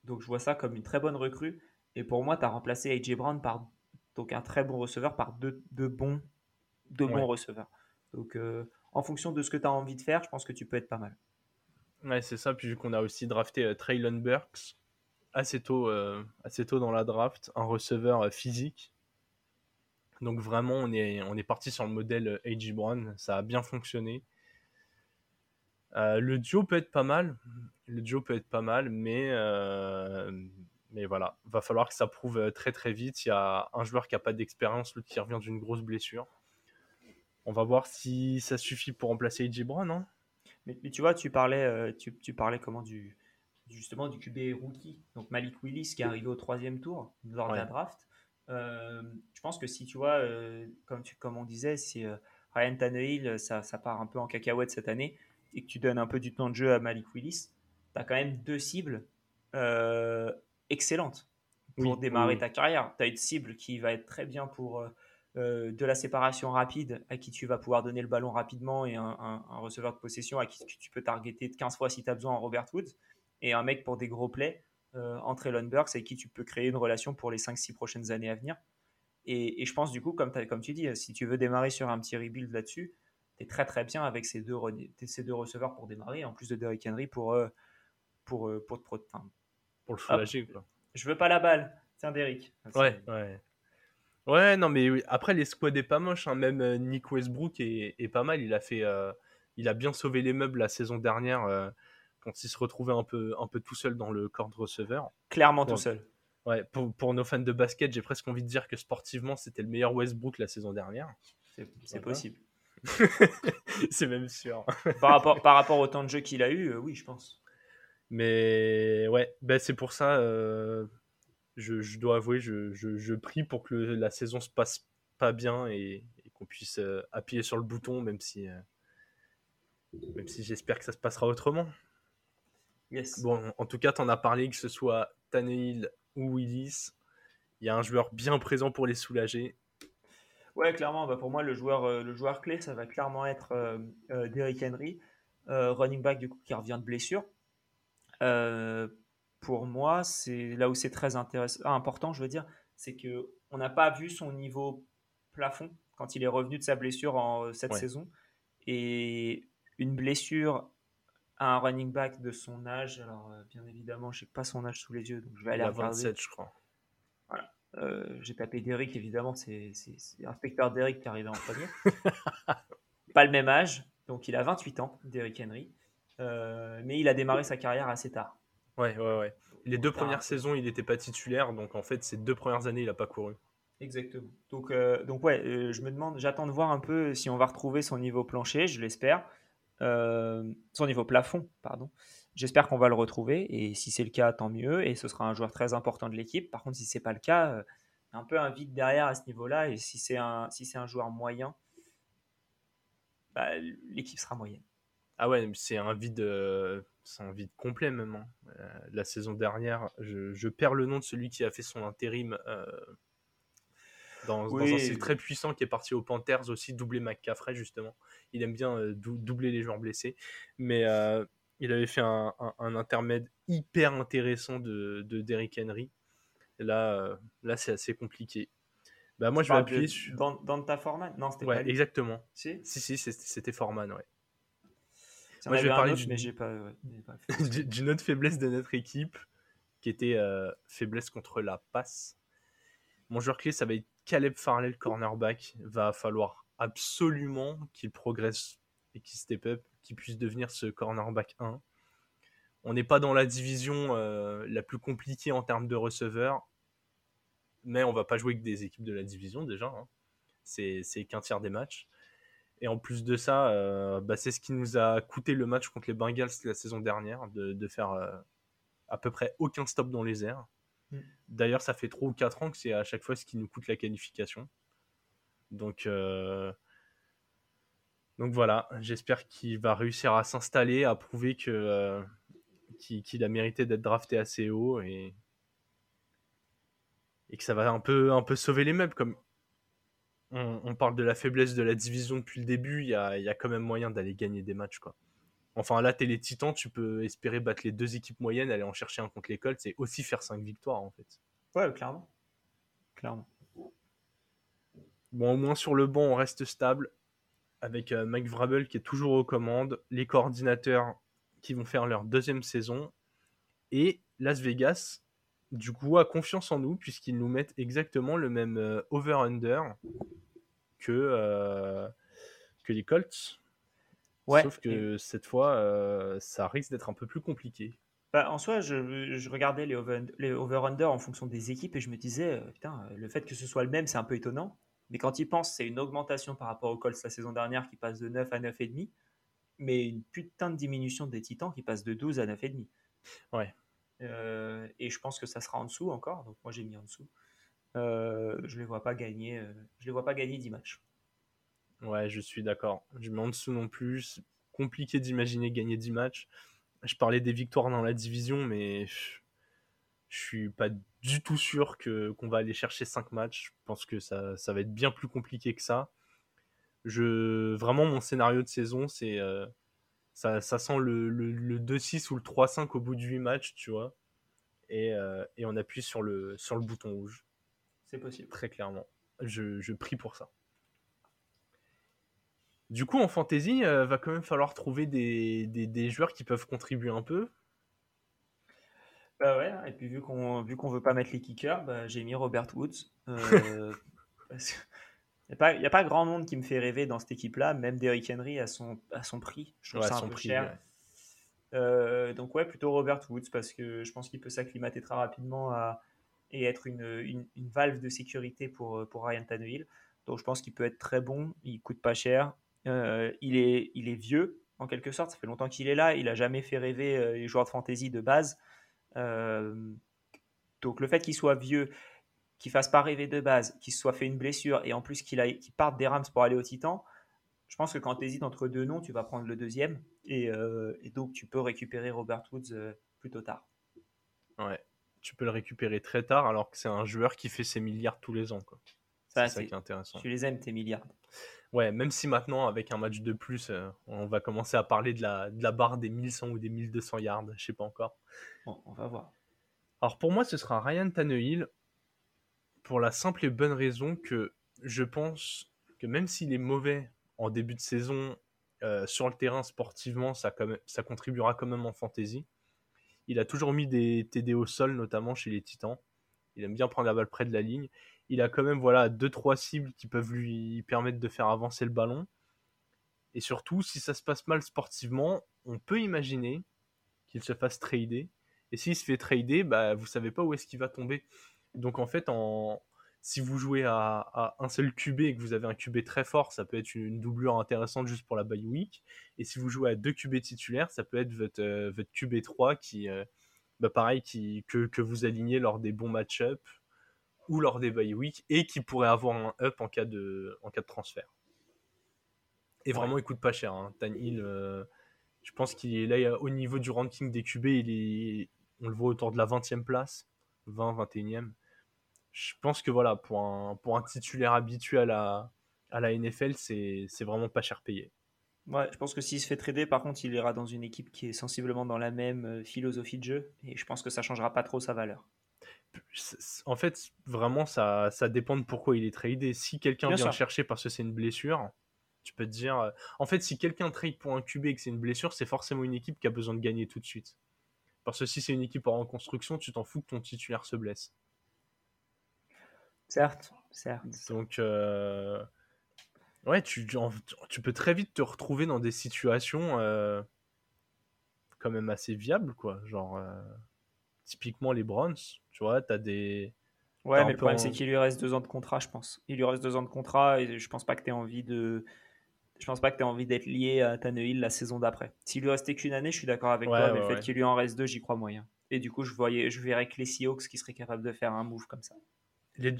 Speaker 1: Donc je vois ça comme une très bonne recrue. Et pour moi, tu as remplacé AJ Brown par donc un très bon receveur par deux, bons, deux bons receveurs. Donc euh, en fonction de ce que tu as envie de faire, je pense que tu peux être pas mal.
Speaker 2: Ouais, c'est ça. Puis vu qu'on a aussi drafté euh, Traylon Burks assez tôt, euh, assez tôt dans la draft, un receveur physique. Donc vraiment, on est, on est parti sur le modèle A.J. Brown. Ça a bien fonctionné. le duo peut être pas mal. Le duo peut être pas mal, mais, mais voilà, va falloir que ça prouve euh, très très vite. Il y a un joueur qui n'a pas d'expérience, l'autre qui revient d'une grosse blessure. On va voir si ça suffit pour remplacer AJ Brown. Hein.
Speaker 1: mais, tu vois, tu parlais, euh, tu, tu, parlais comment du justement du QB rookie, donc Malik Willis qui est arrivé au troisième tour lors de la draft. Euh, je pense que si tu vois, comme, tu, comme on disait, si Ryan Tannehill, ça, ça, part un peu en cacahuète cette année, et que tu donnes un peu du temps de jeu à Malik Willis, tu as quand même deux cibles excellente pour démarrer ta carrière. Tu as une cible qui va être très bien pour euh, euh, de la séparation rapide, à qui tu vas pouvoir donner le ballon rapidement, et un, receveur de possession à qui tu, peux targeter 15 fois si tu as besoin en Robert Woods, et un mec pour des gros plays euh, en Traylon Burks, avec qui tu peux créer une relation pour les 5-6 prochaines années à venir. Et, je pense du coup, comme, comme tu dis, si tu veux démarrer sur un petit rebuild là-dessus, tu es très très bien avec ces deux, ces deux receveurs pour démarrer, en plus de Derrick Henry pour, pour, pour, pour,
Speaker 2: pour le soulager. Quoi.
Speaker 1: Je veux pas la balle. Tiens, Derrick.
Speaker 2: Ouais, ouais. Ouais, non, mais après, les squads est pas moche. Hein. Même euh, Nick Westbrook est, est, pas mal. Il a, fait, euh, il a bien sauvé les meubles la saison dernière euh, quand il se retrouvait un peu, un peu tout seul dans le corps de receveur.
Speaker 1: Clairement tout seul.
Speaker 2: Ouais, pour, pour, nos fans de basket, j'ai presque envie de dire que sportivement, c'était le meilleur Westbrook la saison dernière.
Speaker 1: C'est possible. <laughs>
Speaker 2: c'est même sûr.
Speaker 1: par, rapport, par rapport au temps de jeu qu'il a eu, oui, je pense.
Speaker 2: Mais ouais, ben c'est pour ça, euh, je, dois avouer, je, je, prie pour que la saison se passe pas bien et, qu'on puisse euh, appuyer sur le bouton, même si, euh, même si j'espère que ça se passera autrement.
Speaker 1: Yes.
Speaker 2: Bon, en tout cas, tu en as parlé, que ce soit Tannehill ou Willis, il y a un joueur bien présent pour les soulager.
Speaker 1: Ouais, clairement, bah pour moi, le joueur, le joueur clé, ça va clairement être Derrick Henry, running back du coup qui revient de blessure. Euh, pour moi, c'est là où c'est très intéressant, ah, important, je veux dire, c'est que on n'a pas vu son niveau plafond quand il est revenu de sa blessure en cette saison. Et une blessure à un running back de son âge, alors euh, bien évidemment, je n'ai pas son âge sous les yeux, donc je vais aller regarder. 27, je crois. Voilà. Euh, j'ai tapé Derrick, évidemment, c'est l'inspecteur Derrick qui est arrivé en premier. <laughs> pas le même âge, donc il a 28 ans, Derrick Henry. Euh, mais il a démarré sa carrière assez tard.
Speaker 2: Ouais, ouais, ouais. Les deux premières saisons, il n'était pas titulaire, donc en fait, ces deux premières années, il n'a pas couru.
Speaker 1: Exactement. Donc, euh, donc ouais, euh, je me demande, j'attends de voir un peu si on va retrouver son niveau plancher, je l'espère. son niveau plafond, pardon. J'espère qu'on va le retrouver, et si c'est le cas, tant mieux, et ce sera un joueur très important de l'équipe. Par contre, si c'est pas le cas, un peu un vide derrière à ce niveau-là, et si c'est un, si c'est un joueur moyen, bah, l'équipe sera moyenne.
Speaker 2: Ah ouais, c'est un vide, euh, c'est un vide complet même. Hein. Euh, la saison dernière, je, perds le nom de celui qui a fait son intérim euh, dans, un style très puissant qui est parti aux Panthers aussi, doubler McCaffrey justement. Il aime bien doubler les joueurs blessés, mais il avait fait un, intermède hyper intéressant de, de Derrick Henry. là, là c'est assez compliqué. Bah moi je vais appuyer
Speaker 1: sur... Dans, dans ta Forman
Speaker 2: Non, c'était ouais, exactement. Si, si, si c'était Forman, ouais. Moi, je vais parler d'une <laughs> autre faiblesse de notre équipe, qui était euh, faiblesse contre la passe. Mon joueur clé, ça va être Caleb Farley, le cornerback. Va falloir absolument qu'il progresse et qu'il step up, qu'il puisse devenir ce cornerback 1. On n'est pas dans la division euh, la plus compliquée en termes de receveurs, mais on va pas jouer avec des équipes de la division déjà. Hein. C'est qu'un tiers des matchs. Et en plus de ça, euh, bah, c'est ce qui nous a coûté le match contre les Bengals la saison dernière, de, faire euh, à peu près aucun stop dans les airs. Mm. D'ailleurs, ça fait 3 ou 4 ans que c'est à chaque fois ce qui nous coûte la qualification. Donc, euh, donc voilà, j'espère qu'il va réussir à s'installer, à prouver que qu'il a mérité d'être drafté assez haut et, et que ça va un peu, un peu sauver les meubles. Comme on, parle de la faiblesse de la division depuis le début, il y a, quand même moyen d'aller gagner des matchs. Quoi. Enfin, là, t'es les Titans, tu peux espérer battre les deux équipes moyennes, aller en chercher un contre l'école, c'est aussi faire 5 victoires en fait.
Speaker 1: Ouais, clairement. Clairement.
Speaker 2: Bon, au moins sur le banc, on reste stable avec euh, Mike Vrabel qui est toujours aux commandes, les coordinateurs qui vont faire leur deuxième saison et Las Vegas, du coup, a confiance en nous puisqu'ils nous mettent exactement le même euh, over-under que, euh, que les Colts. Ouais, Sauf que cette fois, euh, ça risque d'être un peu plus compliqué.
Speaker 1: Bah, en soi, je, regardais les over-under en fonction des équipes et je me disais, euh, putain, le fait que ce soit le même, c'est un peu étonnant. Mais quand ils pensent, c'est une augmentation par rapport aux Colts la saison dernière qui passe de 9 à 9,5, mais une putain de diminution des Titans qui passe de 12 à 9,5. Ouais. et je pense que ça sera en dessous encore, donc moi j'ai mis en dessous. Euh, je les vois pas gagner. Euh, je les vois pas gagner 10 matchs.
Speaker 2: Ouais, je suis d'accord. Je mets en dessous non plus. Compliqué d'imaginer gagner 10 matchs. Je parlais des victoires dans la division, mais je, suis pas du tout sûr que qu'on va aller chercher 5 matchs. Je pense que ça, ça, va être bien plus compliqué que ça. Je, vraiment, mon scénario de saison, c'est euh, ça, ça, sent le, le, 2-6 ou le 3-5 au bout de 8 matchs, tu vois. Et, et, on appuie sur le, sur le bouton rouge.
Speaker 1: C'est possible.
Speaker 2: Très clairement. Je, prie pour ça. Du coup, en fantasy, euh, va quand même falloir trouver des, joueurs qui peuvent contribuer un peu.
Speaker 1: Bah ouais, et puis vu qu'on vu qu'on veut pas mettre les kickers, bah, j'ai mis Robert Woods. Euh, <laughs> il n'y a, pas grand monde qui me fait rêver dans cette équipe-là, même Derrick Henry à son, à son prix. Je trouve ça un peu cher. Euh, donc ouais, plutôt Robert Woods parce que je pense qu'il peut s'acclimater très rapidement à, et être une, une, valve de sécurité pour, euh, pour Ryan Tannehill. Donc je pense qu'il peut être très bon, il coûte pas cher, euh, il, est, il est vieux en quelque sorte, ça fait longtemps qu'il est là, il a jamais fait rêver euh, les joueurs de fantasy de base. donc le fait qu'il soit vieux, qu'il fasse pas rêver de base, qu'il se soit fait une blessure et en plus qu'il qu parte des Rams pour aller au Titan, je pense que quand tu hésites entre deux noms, tu vas prendre le deuxième et, et donc tu peux récupérer Robert Woods plutôt tard.
Speaker 2: Ouais, tu peux le récupérer très tard alors que c'est un joueur qui fait ses milliards tous les ans.
Speaker 1: C'est ça, qui est intéressant. Tu les aimes, tes milliards.
Speaker 2: Ouais, même si maintenant, avec un match de plus, euh, on va commencer à parler de la, de la barre des 1100 ou des 1200 yards, je sais pas encore.
Speaker 1: on va voir.
Speaker 2: Alors pour moi, ce sera Ryan Tannehill pour la simple et bonne raison que je pense que même s'il est mauvais en début de saison euh, sur le terrain sportivement, ça, ça contribuera quand même en fantasy. Il a toujours mis des TD au sol, notamment chez les Titans. Il aime bien prendre la balle près de la ligne. Il a quand même voilà deux trois cibles qui peuvent lui permettre de faire avancer le ballon. Et surtout, si ça se passe mal sportivement, on peut imaginer qu'il se fasse trader. Et s'il se fait trader, bah, vous savez pas où est-ce qu'il va tomber. Donc en fait, en, si vous jouez à, un seul QB et que vous avez un QB très fort, ça peut être une doublure intéressante juste pour la bye week. Et si vous jouez à deux QB titulaires, ça peut être votre, euh, votre QB3 qui, euh, bah pareil, qui, que, que, vous alignez lors des bons match-up ou lors des bye week et qui pourrait avoir un up en cas de, en cas de transfert. Et vraiment, il coûte pas cher. Hein. Hill, euh, je pense qu'il est là au niveau du ranking des QB, il est, on le voit autour de la 20e place, 20, 21e je pense que voilà, pour un, pour un titulaire habitué à la, à la NFL, c'est vraiment pas cher payé.
Speaker 1: Ouais, je pense que s'il se fait trader, par contre, il ira dans une équipe qui est sensiblement dans la même euh, philosophie de jeu, et je pense que ça changera pas trop sa valeur.
Speaker 2: En fait, vraiment, ça, ça dépend de pourquoi il est tradé. Si quelqu'un vient le chercher parce que c'est une blessure, tu peux te dire. Euh, en fait, si quelqu'un trade pour un QB et que c'est une blessure, c'est forcément une équipe qui a besoin de gagner tout de suite. Parce que si c'est une équipe en reconstruction, tu t'en fous que ton titulaire se blesse.
Speaker 1: Certes, certes.
Speaker 2: Donc, euh, ouais, tu, tu peux très vite te retrouver dans des situations euh, quand même assez viables, quoi. Genre, euh, typiquement les Browns, tu vois, t'as des.
Speaker 1: Ouais, mais le problème, c'est qu'il lui reste deux ans de contrat, je pense. Il lui reste deux ans de contrat et je pense pas que tu envie de. Je pense pas que tu envie d'être lié à Tannehill la saison d'après. S'il lui restait qu'une année, je suis d'accord avec toi, mais le fait qu'il lui en reste deux, j'y crois moyen. Et du coup, je, voyais, je verrais que les Seahawks qui seraient capables de faire un move comme ça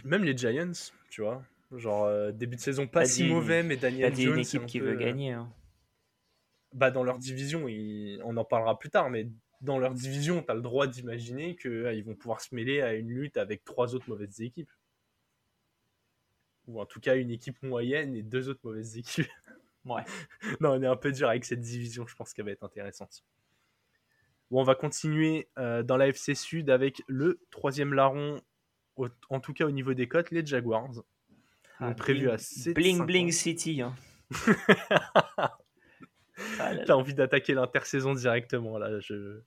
Speaker 2: même les Giants, tu vois. Genre, euh, début de saison pas si mauvais, mais Daniel Jones.
Speaker 1: une équipe qui veut euh, gagner. Hein.
Speaker 2: Bah, dans leur division, on en parlera plus tard, mais dans leur division, tu as le droit d'imaginer qu'ils ah, vont pouvoir se mêler à une lutte avec trois autres mauvaises équipes. Ou en tout cas, une équipe moyenne et deux autres mauvaises équipes. <laughs>
Speaker 1: Ouais.
Speaker 2: non, on est un peu dur avec cette division, je pense qu'elle va être intéressante. Bon, on va continuer euh, dans la FC Sud avec le troisième larron en tout cas au niveau des cotes, les Jaguars
Speaker 1: ah, prévu à Bling Bling City. Hein. <laughs>
Speaker 2: Ah T'as envie d'attaquer l'intersaison directement là. Je...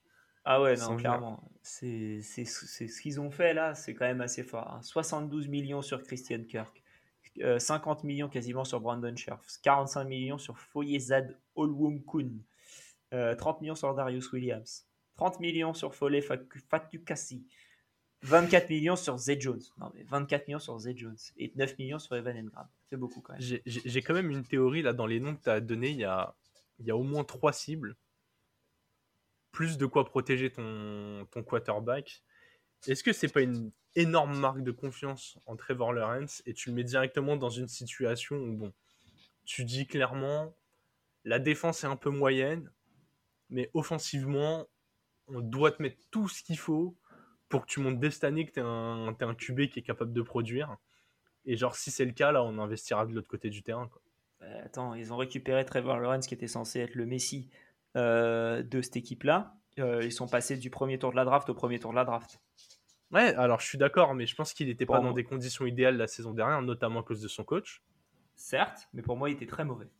Speaker 1: Ah ouais, non, clairement. C'est ce qu'ils ont fait là, c'est quand même assez fort. 72 hein. millions sur Christian Kirk, 50 euh, millions quasiment sur Brandon Scherf, 45 millions sur Foyezad Olwumkun, 30 euh, millions sur Darius Williams, 30 millions sur Foley Fatukasi, 24 millions sur Z Jones. Non, mais 24 millions sur Z Jones. Et 9 millions sur Evan Engram. C'est beaucoup quand même.
Speaker 2: J'ai quand même une théorie là dans les noms que tu as donnés. Il y a, y a au moins 3 cibles. Plus de quoi protéger ton, ton quarterback. Est-ce que c'est pas une énorme marque de confiance en Trevor Lawrence et tu le mets directement dans une situation où, bon, tu dis clairement, la défense est un peu moyenne, mais offensivement, on doit te mettre tout ce qu'il faut pour que tu montes dès cette année que tu es, un, un QB qui est capable de produire. Et genre, si c'est le cas, là, on investira de l'autre côté du terrain. Quoi.
Speaker 1: Euh, attends, ils ont récupéré Trevor Lawrence qui était censé être le Messi euh, de cette équipe-là. Euh, ils sont passés du premier tour de la draft au premier tour de la draft.
Speaker 2: Ouais, alors je suis d'accord, mais je pense qu'il n'était pas dans des conditions idéales la saison dernière, notamment à cause de son coach.
Speaker 1: Certes, mais pour moi, il était très mauvais.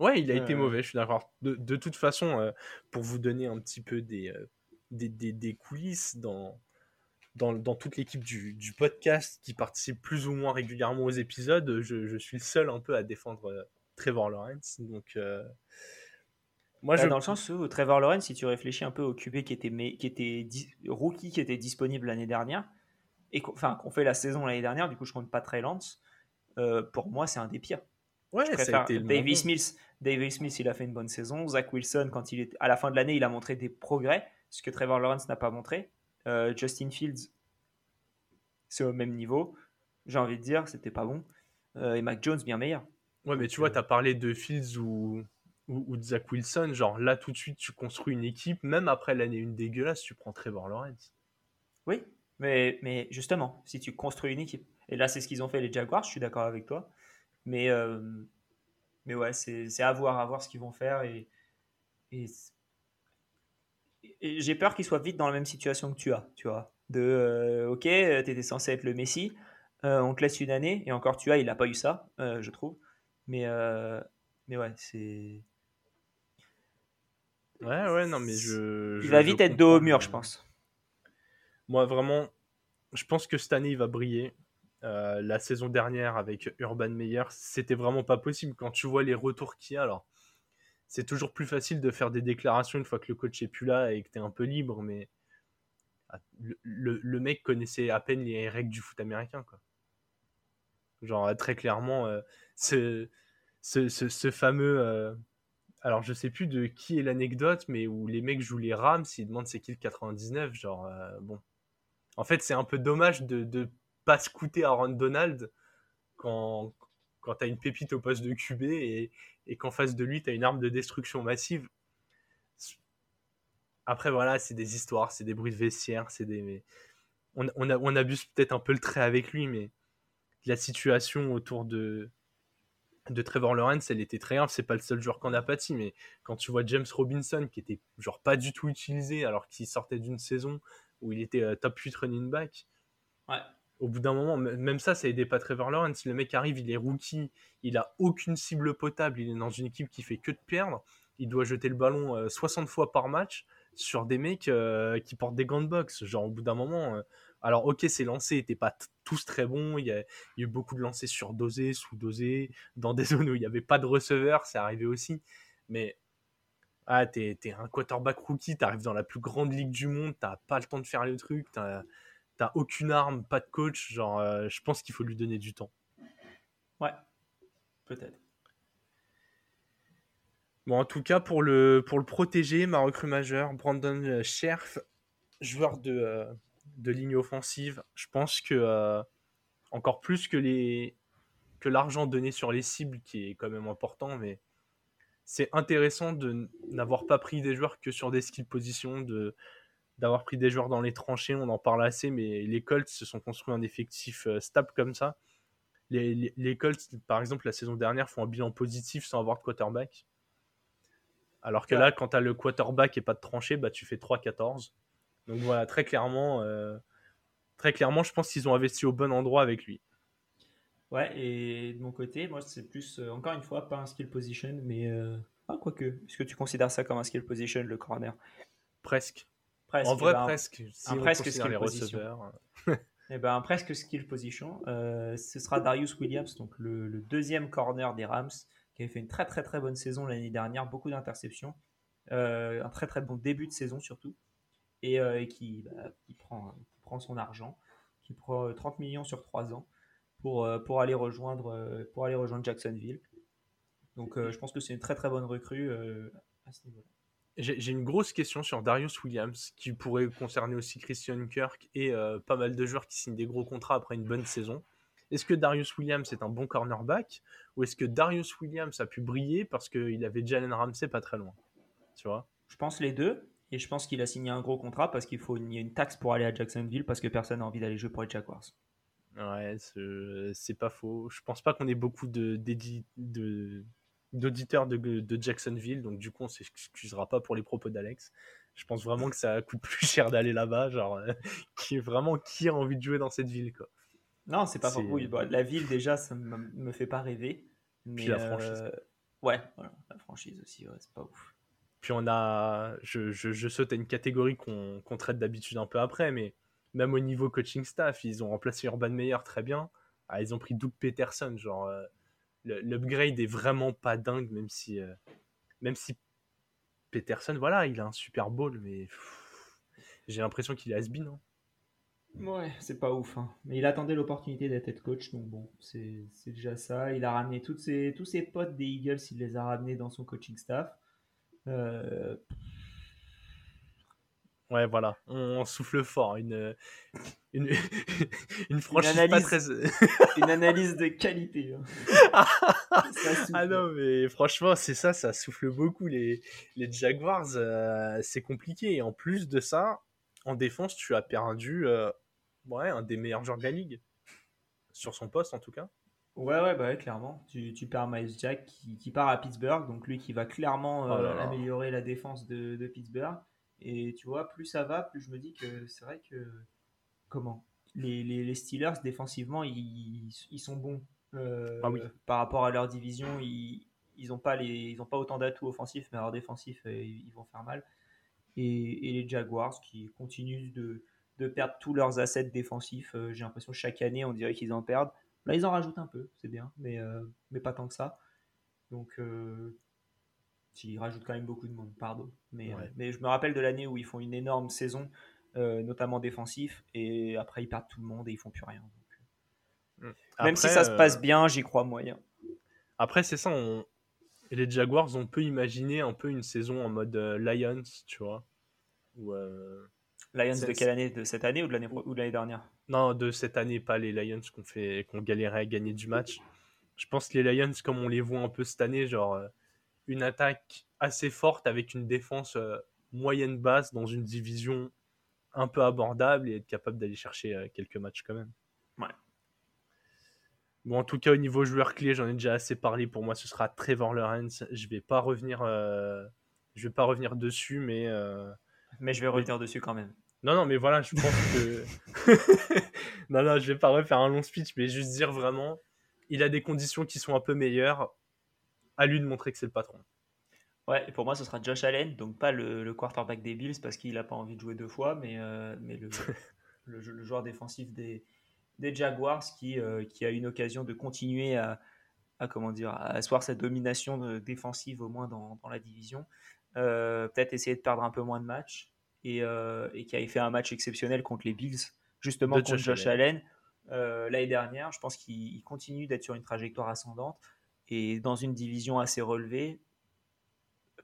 Speaker 2: Ouais, il a été mauvais, je suis d'accord. De, de, toute façon, pour vous donner un petit peu des, des, des, des coulisses dans, dans, toute l'équipe du, podcast qui participe plus ou moins régulièrement aux épisodes, je, suis le seul un peu à défendre euh, Trevor Lawrence. Donc, euh,
Speaker 1: moi, je... Dans le sens où Trevor Lawrence, si tu réfléchis un peu au QB qui était, qui était rookie, qui était disponible l'année dernière, et qu'on enfin, qu'on fait la saison l'année dernière, du coup, je compte pas Trey Lance, euh, pour moi, c'est un des pires.
Speaker 2: Ouais, ça a
Speaker 1: été Smith. David Smith, il a fait une bonne saison. Zach Wilson, quand il est à la fin de l'année, il a montré des progrès, ce que Trevor Lawrence n'a pas montré. Euh, Justin Fields, c'est au même niveau. J'ai envie de dire, c'était pas bon. Euh, et Mac Jones, bien meilleur.
Speaker 2: Ouais, mais tu vois, euh, tu as parlé de Fields ou, ou, de Zach Wilson. Genre là, tout de suite, tu construis une équipe. Même après l'année une dégueulasse, tu prends Trevor Lawrence.
Speaker 1: Oui, mais, mais justement, si tu construis une équipe. Et là, c'est ce qu'ils ont fait les Jaguars, je suis d'accord avec toi. Mais, mais ouais, c'est à voir, à voir ce qu'ils vont faire. Et, et j'ai peur qu'ils soient vite dans la même situation que tu as, tu vois. de ok, tu étais censé être le Messi, on te laisse une année, et encore tu as, il n'a pas eu ça, je trouve. Mais, mais ouais, c'est.
Speaker 2: Ouais, ouais, non, mais je.
Speaker 1: Il va vite être dos au mur, je pense.
Speaker 2: Moi, vraiment, je pense que cette année, il va briller. Euh, la saison dernière avec Urban Meyer, c'était vraiment pas possible. Quand tu vois les retours qu'il y a, alors c'est toujours plus facile de faire des déclarations une fois que le coach est plus là et que tu es un peu libre, mais ah, le, mec connaissait à peine les règles du foot américain. Quoi. Genre, très clairement, euh, ce, fameux. Euh, alors, je sais plus de qui est l'anecdote, mais où les mecs jouent les Rams, ils demandent c'est qui le 99. Genre, bon. En fait, c'est un peu dommage de, de pas scouter Aaron Donald quand, quand tu une pépite au poste de QB et, et qu'en face de lui, tu as une arme de destruction massive. Après, voilà, c'est des histoires, c'est des bruits de vestiaire, c'est des. On, abuse peut-être un peu le trait avec lui, mais la situation autour de, de Trevor Lawrence, elle était très grave. C'est pas le seul joueur qu'on a pâti, mais quand tu vois James Robinson qui était genre pas du tout utilisé alors qu'il sortait d'une saison où il était euh, top 8 running back.
Speaker 1: Ouais
Speaker 2: au bout d'un moment, même ça, ça aidait pas Trevor Lawrence. Le mec arrive, il est rookie, il a aucune cible potable, il est dans une équipe qui fait que de perdre. Il doit jeter le ballon 60 euh, fois par match sur des mecs euh, qui portent des gants de boxe. Genre, au bout d'un moment, euh, alors ok, ces lancers n'étaient pas tous très bons. Il y, a, eu beaucoup de lancers surdosés, sous-dosés, dans des <laughs> zones où il n'y avait pas de receveur, c'est arrivé aussi. Mais ah, t'es es un quarterback rookie, t'arrives dans la plus grande ligue du monde, t'as pas le temps de faire le truc, aucune arme, pas de coach, genre, euh, je pense qu'il faut lui donner du temps.
Speaker 1: Ouais, peut-être.
Speaker 2: Bon, en tout cas, pour le, pour le protéger, ma recrue majeure, Brandon euh, Scherf, joueur de, euh, de ligne offensive, je pense que encore plus que les que l'argent donné sur les cibles, qui est quand même important, mais c'est intéressant de n'avoir pas pris des joueurs que sur des skill positions, de d'avoir pris des joueurs dans les tranchées, on en parle assez, mais les Colts se sont construits un effectif euh, stable comme ça. Les, les, Colts, par exemple, la saison dernière, font un bilan positif sans avoir de quarterback. Alors que là, quand tu as le quarterback et pas de tranchée, bah, tu fais 3-14. Donc voilà, très clairement, euh, très clairement, je pense qu'ils ont investi au bon endroit avec lui.
Speaker 1: Ouais, et de mon côté, moi, c'est plus, euh, encore une fois, pas un skill position, mais. Ah, quoique. Est-ce que tu considères ça comme un skill position, le corner?
Speaker 2: Presque en vrai, ben, presque.
Speaker 1: un presque skill position. et ben, un presque skill position. Euh, ce sera Darius Williams, donc le, deuxième corner des Rams, qui avait fait une très très très bonne saison l'année dernière, beaucoup d'interceptions, euh, un très très bon début de saison surtout, et, euh, qui, bah, qui, prend, prend son argent, qui prend 30 millions sur 3 ans pour, pour, aller, rejoindre, pour aller rejoindre Jacksonville. Donc je pense que c'est une très très bonne recrue à ce niveau-là.
Speaker 2: J'ai une grosse question sur Darius Williams, qui pourrait concerner aussi Christian Kirk et euh, pas mal de joueurs qui signent des gros contrats après une bonne saison. Est-ce que Darius Williams est un bon cornerback ou est-ce que Darius Williams a pu briller parce qu'il avait Jalen Ramsey pas très loin Tu vois?
Speaker 1: Je pense les deux. Et je pense qu'il a signé un gros contrat parce qu'il faut une, une taxe pour aller à Jacksonville parce que personne n'a envie d'aller jouer pour les Jaguars.
Speaker 2: Ouais, c'est pas faux. Je pense pas qu'on ait beaucoup de, de, d'auditeurs de, Jacksonville, donc du coup on s'excusera pas pour les propos d'Alex. Je pense vraiment que ça coûte <laughs> plus cher d'aller là-bas, genre euh, qui est vraiment qui a envie de jouer dans cette ville quoi.
Speaker 1: Non, c'est pas faux. la ville déjà ça me fait pas rêver. Mais Puis la franchise. Euh, ouais, la franchise aussi, c'est pas ouf.
Speaker 2: Puis on a, je, je, saute à une catégorie qu'on traite d'habitude un peu après, mais même au niveau coaching staff, ils ont remplacé Urban Meyer très bien. Ah, ils ont pris Doug Peterson, genre euh, l'upgrade est vraiment pas dingue, même si, euh, même si Peterson, voilà, il a un Super Bowl, mais j'ai l'impression qu'il est has-been. Hein.
Speaker 1: Ouais, c'est pas ouf. Hein. Mais il attendait l'opportunité d'être coach, donc bon, c'est déjà ça. Il a ramené ses, tous ses potes des Eagles, il les a ramenés dans son coaching staff. Euh,
Speaker 2: Ouais, voilà, on, souffle fort. Une, une, <laughs> une
Speaker 1: franchise analyse, très... <laughs> une analyse de qualité.
Speaker 2: Hein. <laughs> ah non, mais franchement, c'est ça, ça souffle beaucoup. Les, les Jaguars, euh, c'est compliqué. Et en plus de ça, en défense, tu as perdu euh, ouais, un des meilleurs joueurs de la ligue. Sur son poste, en tout cas.
Speaker 1: Ouais, ouais, bah clairement. Tu, tu perds Miles Jack qui, qui, part à Pittsburgh, donc lui qui va clairement oh euh, améliorer la défense de, de Pittsburgh. Et tu vois, plus ça va, plus je me dis que c'est vrai que comment les, les, Steelers, défensivement, ils, ils sont bons.
Speaker 2: Ah
Speaker 1: par rapport à leur division, ils n'ont pas, les, ils ont pas autant d'atouts offensifs, mais alors défensifs, ils vont faire mal. Et, et les Jaguars qui continuent de, de perdre tous leurs assets défensifs. J'ai l'impression que chaque année, on dirait qu'ils en perdent. Là, ils en rajoutent un peu, c'est bien, mais, mais pas tant que ça. Donc, euh, ils rajoutent quand même beaucoup de monde, pardon. Mais, mais je me rappelle de l'année où ils font une énorme saison, notamment défensif, et après ils perdent tout le monde et ils font plus rien. Mmh. même si ça se passe bien, j'y crois moyen.
Speaker 2: Après, c'est ça, on... les Jaguars, on peut imaginer un peu une saison en mode Lions, tu vois.
Speaker 1: Lions de quelle année? De cette année ou de l'année ou l'année dernière?
Speaker 2: Non, de cette année, pas les Lions qu'on fait qu'on galérait à gagner du match. Je pense que les Lions, comme on les voit un peu cette année, genre euh, une attaque assez forte avec une défense euh, moyenne basse dans une division un peu abordable et être capable d'aller chercher euh, quelques matchs quand même.
Speaker 1: Ouais.
Speaker 2: Bon, en tout cas, au niveau joueur clé, j'en ai déjà assez parlé. Pour moi, ce sera Trevor Lawrence. Je vais pas revenir, je vais pas revenir dessus, mais
Speaker 1: mais je vais revenir dessus quand même.
Speaker 2: Non, non, mais voilà, je pense que. <laughs> non, non, je vais pas refaire un long speech, mais juste dire vraiment, il a des conditions qui sont un peu meilleures. À lui de montrer que c'est le patron.
Speaker 1: Ouais, et pour moi, ce sera Josh Allen, donc pas le, quarterback des Bills parce qu'il n'a pas envie de jouer deux fois, mais, euh, mais le, <laughs> le, joueur défensif des, des Jaguars qui, euh, qui a une occasion de continuer à, à comment dire, à asseoir sa domination défensive au moins dans, dans la division. Euh, peut-être essayer de perdre un peu moins de matchs et, euh, et, qui avait fait un match exceptionnel contre les Bills, justement contre Josh, Allen, euh, l'année dernière. Je pense qu'il continue d'être sur une trajectoire ascendante et dans une division assez relevée,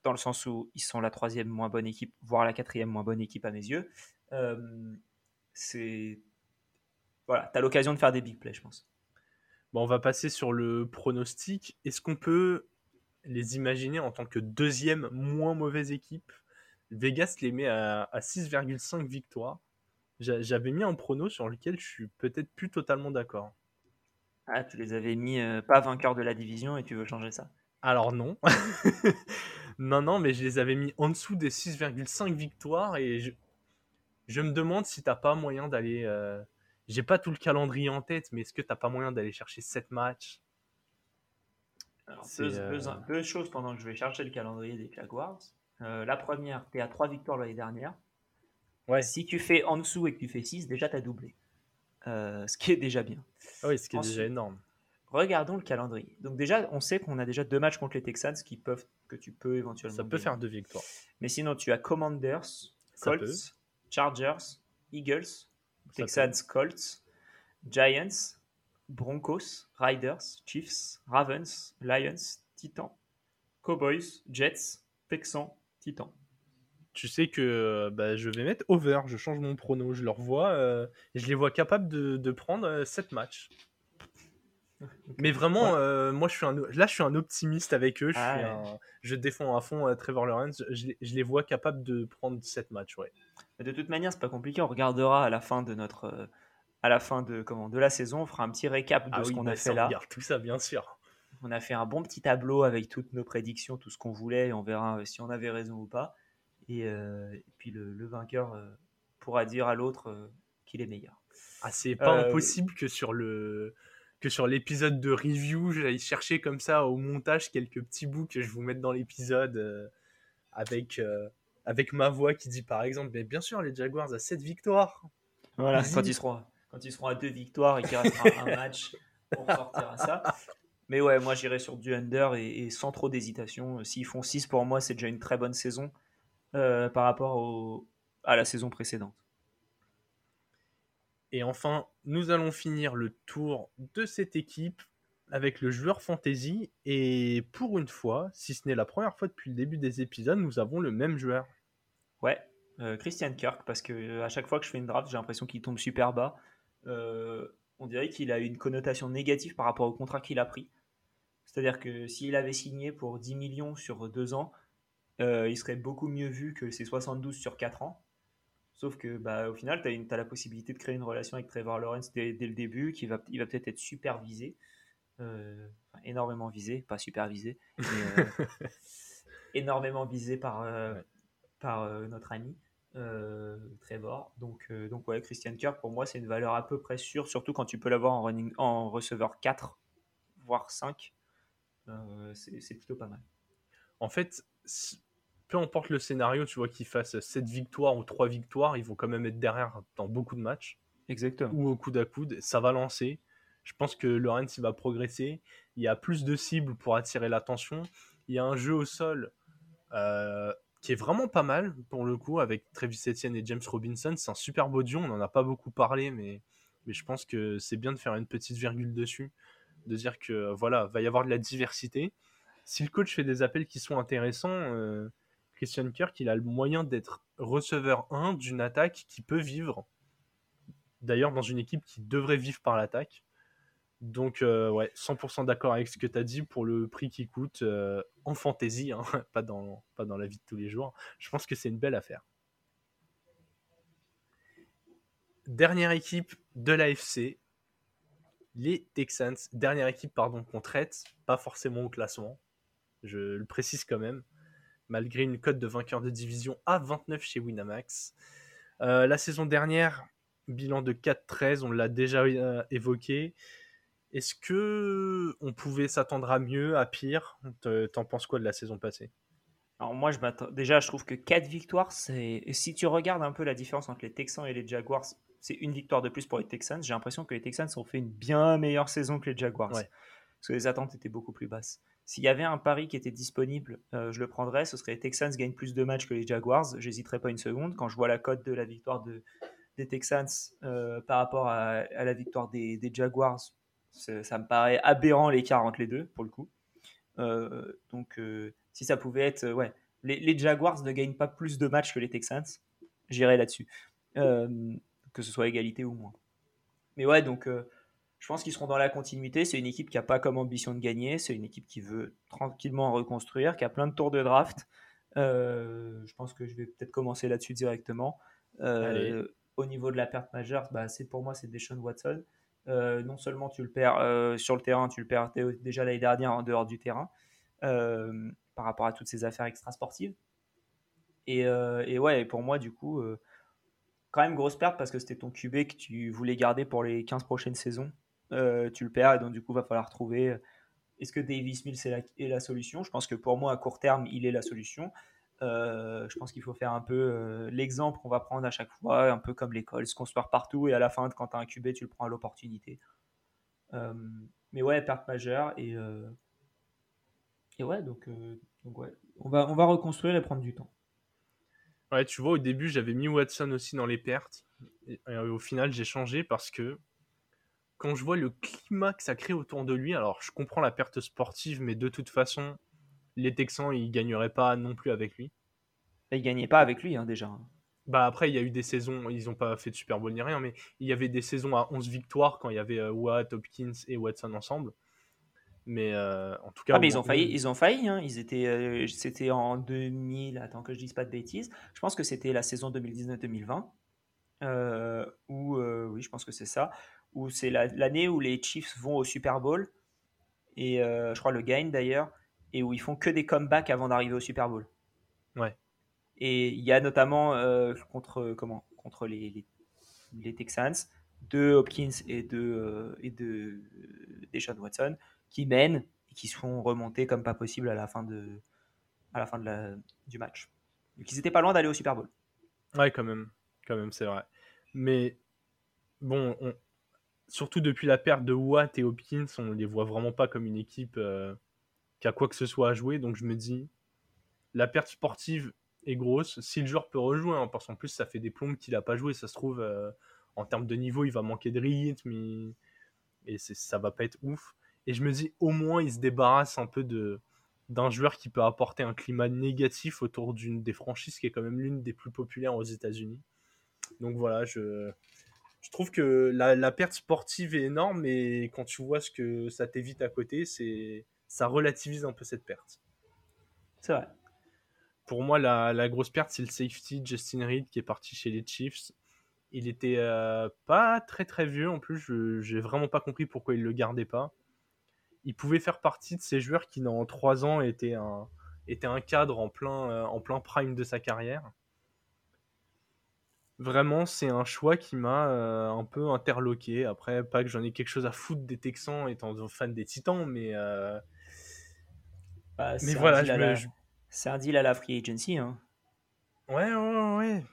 Speaker 1: dans le sens où ils sont la troisième moins bonne équipe, voire la quatrième moins bonne équipe à mes yeux. c'est voilà, tu as l'occasion de faire des big plays, je pense.
Speaker 2: Bon, on va passer sur le pronostic. Est-ce qu'on peut les imaginer en tant que deuxième moins mauvaise équipe? Vegas les met à, 6,5 victoires. J'avais mis un prono sur lequel je suis peut-être plus totalement d'accord.
Speaker 1: Ah, tu les avais mis euh, pas vainqueurs de la division et tu veux changer ça?
Speaker 2: Alors non. <laughs> non, non, mais je les avais mis en dessous des 6,5 victoires et je, je, me demande si t'as pas moyen d'aller. Euh, j'ai pas tout le calendrier en tête, mais est-ce que t'as pas moyen d'aller chercher 7 matchs?
Speaker 1: Alors, euh, deux, choses pendant que je vais chercher le calendrier des Jaguars. Euh, la première, tu es à 3 victoires l'année dernière. Ouais. Si tu fais en dessous et que tu fais 6, déjà tu as doublé. Euh, ce qui est déjà bien.
Speaker 2: Ah oui, ce qui est déjà énorme.
Speaker 1: Regardons le calendrier. Donc déjà, on sait qu'on a déjà deux matchs contre les Texans qui peuvent, que tu peux éventuellement.
Speaker 2: Ça peut faire deux victoires.
Speaker 1: Mais sinon, tu as Commanders, Colts, Chargers, Eagles, Texans, Colts, Giants, Broncos, Riders, Chiefs, Ravens, Lions, Titans, Cowboys, Jets, Texans, Titans.
Speaker 2: Tu sais que bah, je vais mettre over, je change mon prono, je leur vois, euh, je les vois capables de, prendre 7 euh, matchs. Mais vraiment, euh, moi, je suis un, là, je suis un optimiste avec eux. Je, ah je défends à fond Trevor Lawrence. Je, les vois capables de prendre 7 matchs. Ouais.
Speaker 1: De toute manière, c'est pas compliqué. On regardera à la fin de notre, à la fin de, comment, de la saison, on fera un petit récap de ah ce qu'on a fait là.
Speaker 2: regarde tout ça, bien sûr.
Speaker 1: On a fait un bon petit tableau avec toutes nos prédictions, tout ce qu'on voulait, et on verra euh, si on avait raison ou pas. Et, euh, puis le, vainqueur euh, pourra dire à l'autre qu'il est meilleur.
Speaker 2: Ah, c'est pas impossible que sur le que sur l'épisode de review, j'aille chercher comme ça au montage quelques petits bouts que je vous mette dans l'épisode avec avec ma voix qui dit par exemple, mais bien sûr les Jaguars à 7 victoires.
Speaker 1: Voilà, quand ils seront quand ils seront à deux victoires et qu'il restera un <laughs> match pour sortir à ça. Mais ouais, moi j'irai sur du under et, sans trop d'hésitation. S'ils font 6 pour moi, c'est déjà une très bonne saison euh, par rapport au, à la saison précédente.
Speaker 2: Et enfin, nous allons finir le tour de cette équipe avec le joueur fantasy. Et pour une fois, si ce n'est la première fois depuis le début des épisodes, nous avons le même joueur.
Speaker 1: Ouais, euh, Christian Kirk, parce que euh, à chaque fois que je fais une draft, j'ai l'impression qu'il tombe super bas. Euh, on dirait qu'il a une connotation négative par rapport au contrat qu'il a pris. C'est-à-dire que s'il avait signé pour 10 millions sur 2 ans, euh, il serait beaucoup mieux vu que ses 72 sur 4 ans. Sauf que bah, au final, tu as, la possibilité de créer une relation avec Trevor Lawrence dès, le début, qui va, il va peut-être être supervisé, euh, énormément visé, pas supervisé, mais <laughs> énormément visé par, par notre ami. Trevor. Donc, donc ouais, Christian Kirk, pour moi, c'est une valeur à peu près sûre, surtout quand tu peux l'avoir en, running, en receveur 4, voire 5. c'est plutôt pas mal.
Speaker 2: En fait, peu importe le scénario, tu vois qu'il fasse 7 victoires ou 3 victoires, ils vont quand même être derrière dans beaucoup de matchs.
Speaker 1: Exactement.
Speaker 2: Ou au coude à coude. Ça va lancer. Je pense que Lorenz il va progresser. Il y a plus de cibles pour attirer l'attention. Il y a un jeu au sol euh, qui est vraiment pas mal pour le coup avec Travis Etienne et James Robinson. C'est un super beau duo. On n'en a pas beaucoup parlé, mais, mais je pense que c'est bien de faire une petite virgule dessus. De dire que voilà, va y avoir de la diversité. Si le coach fait des appels qui sont intéressants, euh, Christian Kirk, il a le moyen d'être receveur 1 d'une attaque qui peut vivre. D'ailleurs, dans une équipe qui devrait vivre par l'attaque. Donc, euh, ouais, 100% d'accord avec ce que tu as dit pour le prix qui coûte euh, en fantasy, hein, <laughs> pas, dans, pas dans la vie de tous les jours. Je pense que c'est une belle affaire. Dernière équipe de l'AFC, les Texans. Dernière équipe, pardon, qu'on traite, pas forcément au classement. Je le précise quand même malgré une cote de vainqueur de division à 29 chez Winamax. Euh, la saison dernière, bilan de 4-13, on l'a déjà euh, évoqué. Est-ce que on pouvait s'attendre à mieux, à pire? T'en penses quoi de la saison passée?
Speaker 1: Alors moi, je déjà, je trouve que 4 victoires, c'est... Si tu regardes un peu la différence entre les Texans et les Jaguars, c'est une victoire de plus pour les Texans. J'ai l'impression que les Texans ont fait une bien meilleure saison que les Jaguars. Parce que les attentes étaient beaucoup plus basses. S'il y avait un pari qui était disponible, euh, je le prendrais. Ce serait les Texans gagnent plus de matchs que les Jaguars. J'hésiterai pas une seconde. Quand je vois la cote de la victoire de, des Texans euh, par rapport à, la victoire des, Jaguars, ça me paraît aberrant l'écart entre les deux, pour le coup. Euh, donc, si ça pouvait être. ouais, les, les, Jaguars ne gagnent pas plus de matchs que les Texans. J'irai là-dessus. que ce soit égalité ou moins. Mais ouais, donc je pense qu'ils seront dans la continuité. C'est une équipe qui n'a pas comme ambition de gagner. C'est une équipe qui veut tranquillement reconstruire, qui a plein de tours de draft. Euh, je pense que je vais peut-être commencer là-dessus directement. Euh, au niveau de la perte majeure, bah, c'est pour moi c'est Deshaun Watson. Euh, non seulement tu le perds sur le terrain, tu le perds déjà l'année dernière en dehors du terrain par rapport à toutes ces affaires extrasportives. Et, et ouais, pour moi du coup, quand même grosse perte parce que c'était ton QB que tu voulais garder pour les 15 prochaines saisons. Euh, tu le perds et donc du coup va falloir trouver euh, est-ce que Davis Mills est la, solution? Je pense que pour moi à court terme il est la solution. Euh, je pense qu'il faut faire un peu l'exemple qu'on va prendre à chaque fois, un peu comme l'école, se construire partout et à la fin quand tu as un QB tu le prends à l'opportunité. mais ouais, perte majeure et, et ouais, donc, on va, on va reconstruire et prendre du temps.
Speaker 2: Ouais, tu vois, au début, j'avais mis Watson aussi dans les pertes. et au final, j'ai changé parce que quand je vois le climat que ça crée autour de lui, alors je comprends la perte sportive, mais de toute façon, les Texans, ils gagneraient pas non plus avec lui.
Speaker 1: Ils gagnaient pas avec lui, hein, déjà.
Speaker 2: Bah après, il y a eu des saisons, ils n'ont pas fait de Super Bowl ni rien, mais il y avait des saisons à 11 victoires quand il y avait euh, Watt, Hopkins et Watson ensemble. Mais euh, en tout cas.
Speaker 1: Ah, mais ils ont failli, ils ont failli. Hein. Ils étaient, euh, c'était en 2000. Attends que je dise pas de bêtises. Je pense que c'était la saison 2019-2020. où, oui, je pense que c'est ça où c'est l'année où les Chiefs vont au Super Bowl, et euh, je crois le gain d'ailleurs, et où ils font que des comebacks avant d'arriver au Super Bowl.
Speaker 2: Ouais.
Speaker 1: Et il y a notamment euh, contre, comment, contre les, les, Texans, de Hopkins et de, euh, et de Deshaun Watson qui mènent et qui se font remonter comme pas possible à la fin, de, à la fin de la, du match. Donc ils étaient pas loin d'aller au Super Bowl.
Speaker 2: Ouais, quand même, quand même, c'est vrai. Mais bon, on, surtout depuis la perte de Watt et Hopkins, on les voit vraiment pas comme une équipe euh, qui a quoi que ce soit à jouer. Donc je me dis, la perte sportive est grosse. Si le joueur peut rejouer, hein, parce qu'en plus ça fait des plombes qu'il a pas joué, ça se trouve euh, en termes de niveau, il va manquer de rythme et ça va pas être ouf. Et je me dis, au moins il se débarrasse un peu de d'un joueur qui peut apporter un climat négatif autour d'une des franchises qui est quand même l'une des plus populaires aux États-Unis. Donc voilà, je, je trouve que la, perte sportive est énorme, mais quand tu vois ce que ça t'évite à côté, c'est ça relativise un peu cette perte.
Speaker 1: C'est vrai.
Speaker 2: Pour moi, la, grosse perte, c'est le safety Justin Reed qui est parti chez les Chiefs. Il était euh, pas très très vieux en plus. Je n'ai vraiment pas compris pourquoi il le gardait pas. Il pouvait faire partie de ces joueurs qui, dans trois ans, étaient un, était un cadre en plein, euh, en plein prime de sa carrière. Vraiment, c'est un choix qui m'a euh, un peu interloqué. Après, pas que j'en ai quelque chose à foutre des Texans étant fan des Titans, mais. euh,
Speaker 1: Bah,
Speaker 2: Mais voilà, je
Speaker 1: la-
Speaker 2: je-
Speaker 1: C'est un deal à la free agency. Hein.
Speaker 2: Ouais, ouais, ouais.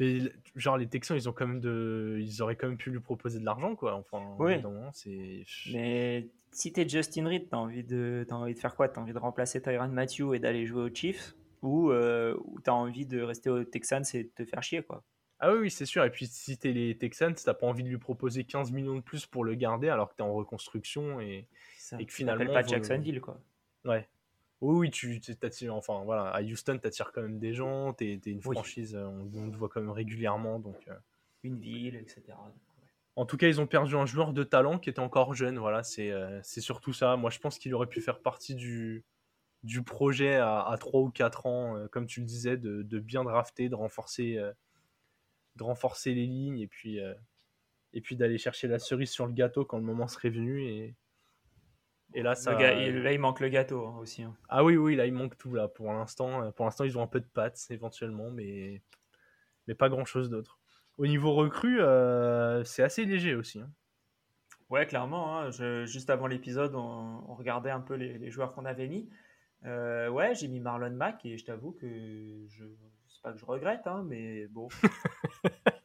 Speaker 2: Mais genre, les Texans, ils ont quand même de. Ils auraient quand même pu lui proposer de l'argent, quoi. Enfin,
Speaker 1: Oui.
Speaker 2: c'est.
Speaker 1: Mais si t'es Justin Reed, t'as envie de, envie de faire quoi? T'as envie de remplacer Tyrann Matthew et d'aller jouer aux Chiefs? Ou, euh, t'as envie de rester aux Texans et de te faire chier, quoi?
Speaker 2: Ah oui, oui, c'est sûr. Et puis, si t'es les Texans, t'as pas envie de lui proposer 15 millions de plus pour le garder alors que t'es en reconstruction et,
Speaker 1: Ça,
Speaker 2: et que finalement.
Speaker 1: pas Jacksonville, quoi.
Speaker 2: Ouais. Oui, oui, tu. Enfin, voilà. À Houston, t'attires quand même des gens. T'es t'es une
Speaker 1: Oui.
Speaker 2: franchise, euh, on, on te voit quand même régulièrement. Donc. euh.
Speaker 1: Une ville, etc.
Speaker 2: En tout cas, ils ont perdu un joueur de talent qui était encore jeune. Voilà, c'est euh, surtout ça. Moi, je pense qu'il aurait pu faire partie du, du projet à, à 3 ou 4 ans, euh, comme tu le disais, de, de bien drafter, de renforcer, euh, de renforcer les lignes et puis, euh, et puis d'aller chercher la cerise sur le gâteau quand le moment serait venu. Et, et là, ça.
Speaker 1: Gars- il- là, il manque le gâteau hein, aussi. hein.
Speaker 2: Ah oui, oui, là, il manque tout. Là, pour l'instant, Euh, pour l'instant, ils ont un peu de pattes éventuellement, mais, mais pas grand chose d'autre. Au niveau recrue, euh, c'est assez léger aussi. hein.
Speaker 1: Ouais, clairement. je- juste avant l'épisode, on, on regardait un peu les, les joueurs qu'on avait mis. Euh, ouais, j'ai mis Marlon Mack et je t'avoue que je que je regrette, hein, mais bon. <laughs>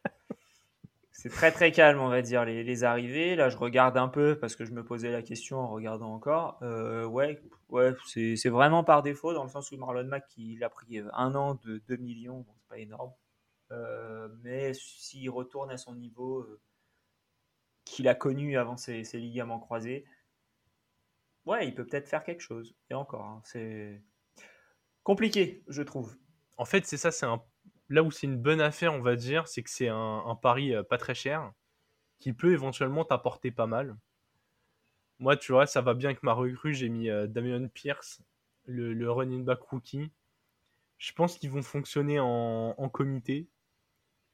Speaker 1: C'est très très calme, on va dire, les, arrivées. Là, je regarde un peu parce que je me posais la question en regardant encore. Euh, ouais, ouais c'est vraiment par défaut, dans le sens où Marlon Mack, il a pris un an de 2 millions, c'est pas énorme. Euh, mais s'il retourne à son niveau euh, qu'il a connu avant ses, ses ligaments croisés, ouais, il peut peut-être faire quelque chose. Et encore, hein, c'est compliqué, je trouve.
Speaker 2: En fait, c'est ça, c'est un... là où c'est une bonne affaire, on va dire, c'est que c'est un, pari euh, pas très cher qui peut éventuellement t'apporter pas mal. Moi, tu vois, ça va bien avec ma recrue. J'ai mis euh, Damian Pierce, le, running back rookie. Je pense qu'ils vont fonctionner en, en comité.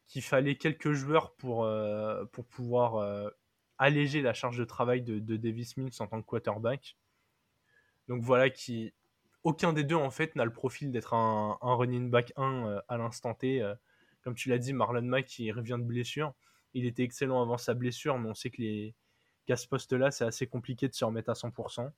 Speaker 2: Qu'il fallait quelques joueurs pour, euh, pouvoir alléger la charge de travail de Davis Mills en tant que quarterback. Donc voilà, qui, aucun des deux en fait n'a le profil d'être un, un running back 1 euh, à l'instant T. euh. comme tu l'as dit, Marlon Mack qui revient de blessure. Il était excellent avant sa blessure, mais on sait que les qu'à ce poste-là, c'est assez compliqué de se remettre à 100%.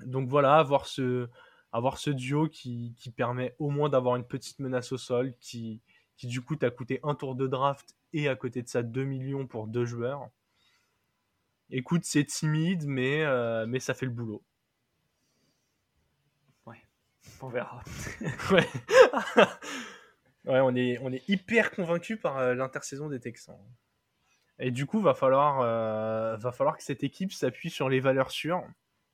Speaker 2: Donc voilà, avoir ce, duo qui, permet au moins d'avoir une petite menace au sol, qui, du coup t'a coûté un tour de draft et à côté de ça 2 millions pour deux joueurs. Écoute, c'est timide, mais, euh, mais ça fait le boulot.
Speaker 1: On verra. <laughs>
Speaker 2: Ouais. ouais, on est, on est hyper convaincu par euh, l'intersaison des Texans. Et du coup, va falloir, euh, va falloir que cette équipe s'appuie sur les valeurs sûres,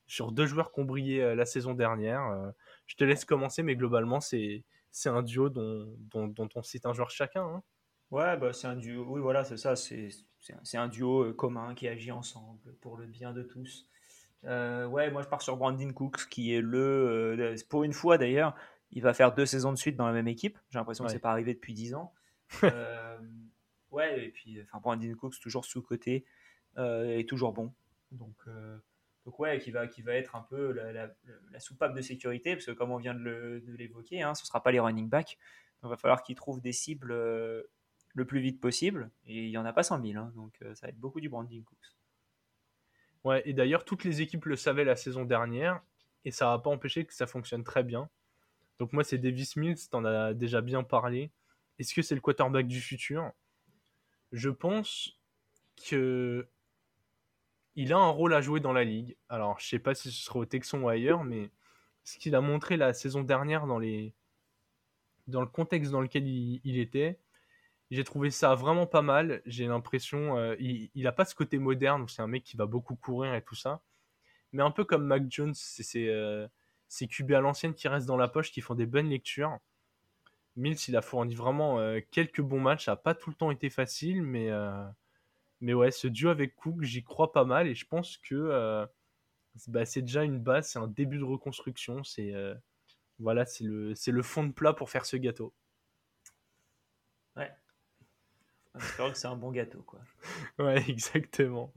Speaker 2: sur deux joueurs qui ont brillé euh, la saison dernière. Euh, je te laisse commencer, mais globalement, c'est, c'est un duo dont, dont, dont on cite un joueur chacun. hein.
Speaker 1: Ouais, bah, c'est un duo. Oui, voilà, c'est ça. C'est c'est un, c'est un duo euh, commun qui agit ensemble pour le bien de tous. Euh, ouais, moi je pars sur Brandon Cooks, qui est le. euh, pour une fois d'ailleurs, il va faire deux saisons de suite dans la même équipe. J'ai l'impression que
Speaker 2: Ouais.
Speaker 1: c'est pas arrivé depuis dix ans. <laughs> Euh, ouais, et puis enfin, Brandon Cooks, toujours sous-côté, et toujours bon. Donc, donc ouais, qui va, qui va être un peu la, la- la soupape de sécurité, parce que comme on vient de l'évoquer, hein, ce ne sera pas les running backs. Donc, il va falloir qu'il trouve des cibles le plus vite possible. Et il n'y en a pas 100 000. hein, donc ça va être beaucoup du Brandon Cooks.
Speaker 2: Ouais, et d'ailleurs, toutes les équipes le savaient la saison dernière, et ça va pas empêché que ça fonctionne très bien. Donc moi, c'est Davis Mills, t'en as déjà bien parlé. Est-ce que c'est le quarterback du futur? Je pense que il a un rôle à jouer dans la ligue. Alors, je sais pas si ce sera au Texan ou ailleurs, mais ce qu'il a montré la saison dernière dans le contexte dans lequel il était, j'ai trouvé ça vraiment pas mal. J'ai l'impression, euh, il, a pas ce côté moderne c'est un mec qui va beaucoup courir et tout ça, mais un peu comme Mac Jones, c'est euh, ces QB à l'ancienne qui restent dans la poche, qui font des bonnes lectures. Mills, il a fourni vraiment euh, quelques bons matchs. Ça n'a pas tout le temps été facile, mais, euh, mais ouais, ce duo avec Cook, j'y crois pas mal et je pense que euh, c'est- bah, c'est déjà une base, c'est un début de reconstruction. C'est voilà, le, le fond de plat pour faire ce gâteau.
Speaker 1: Ouais. Que c'est un bon gâteau. quoi.
Speaker 2: Ouais, <laughs> exactement.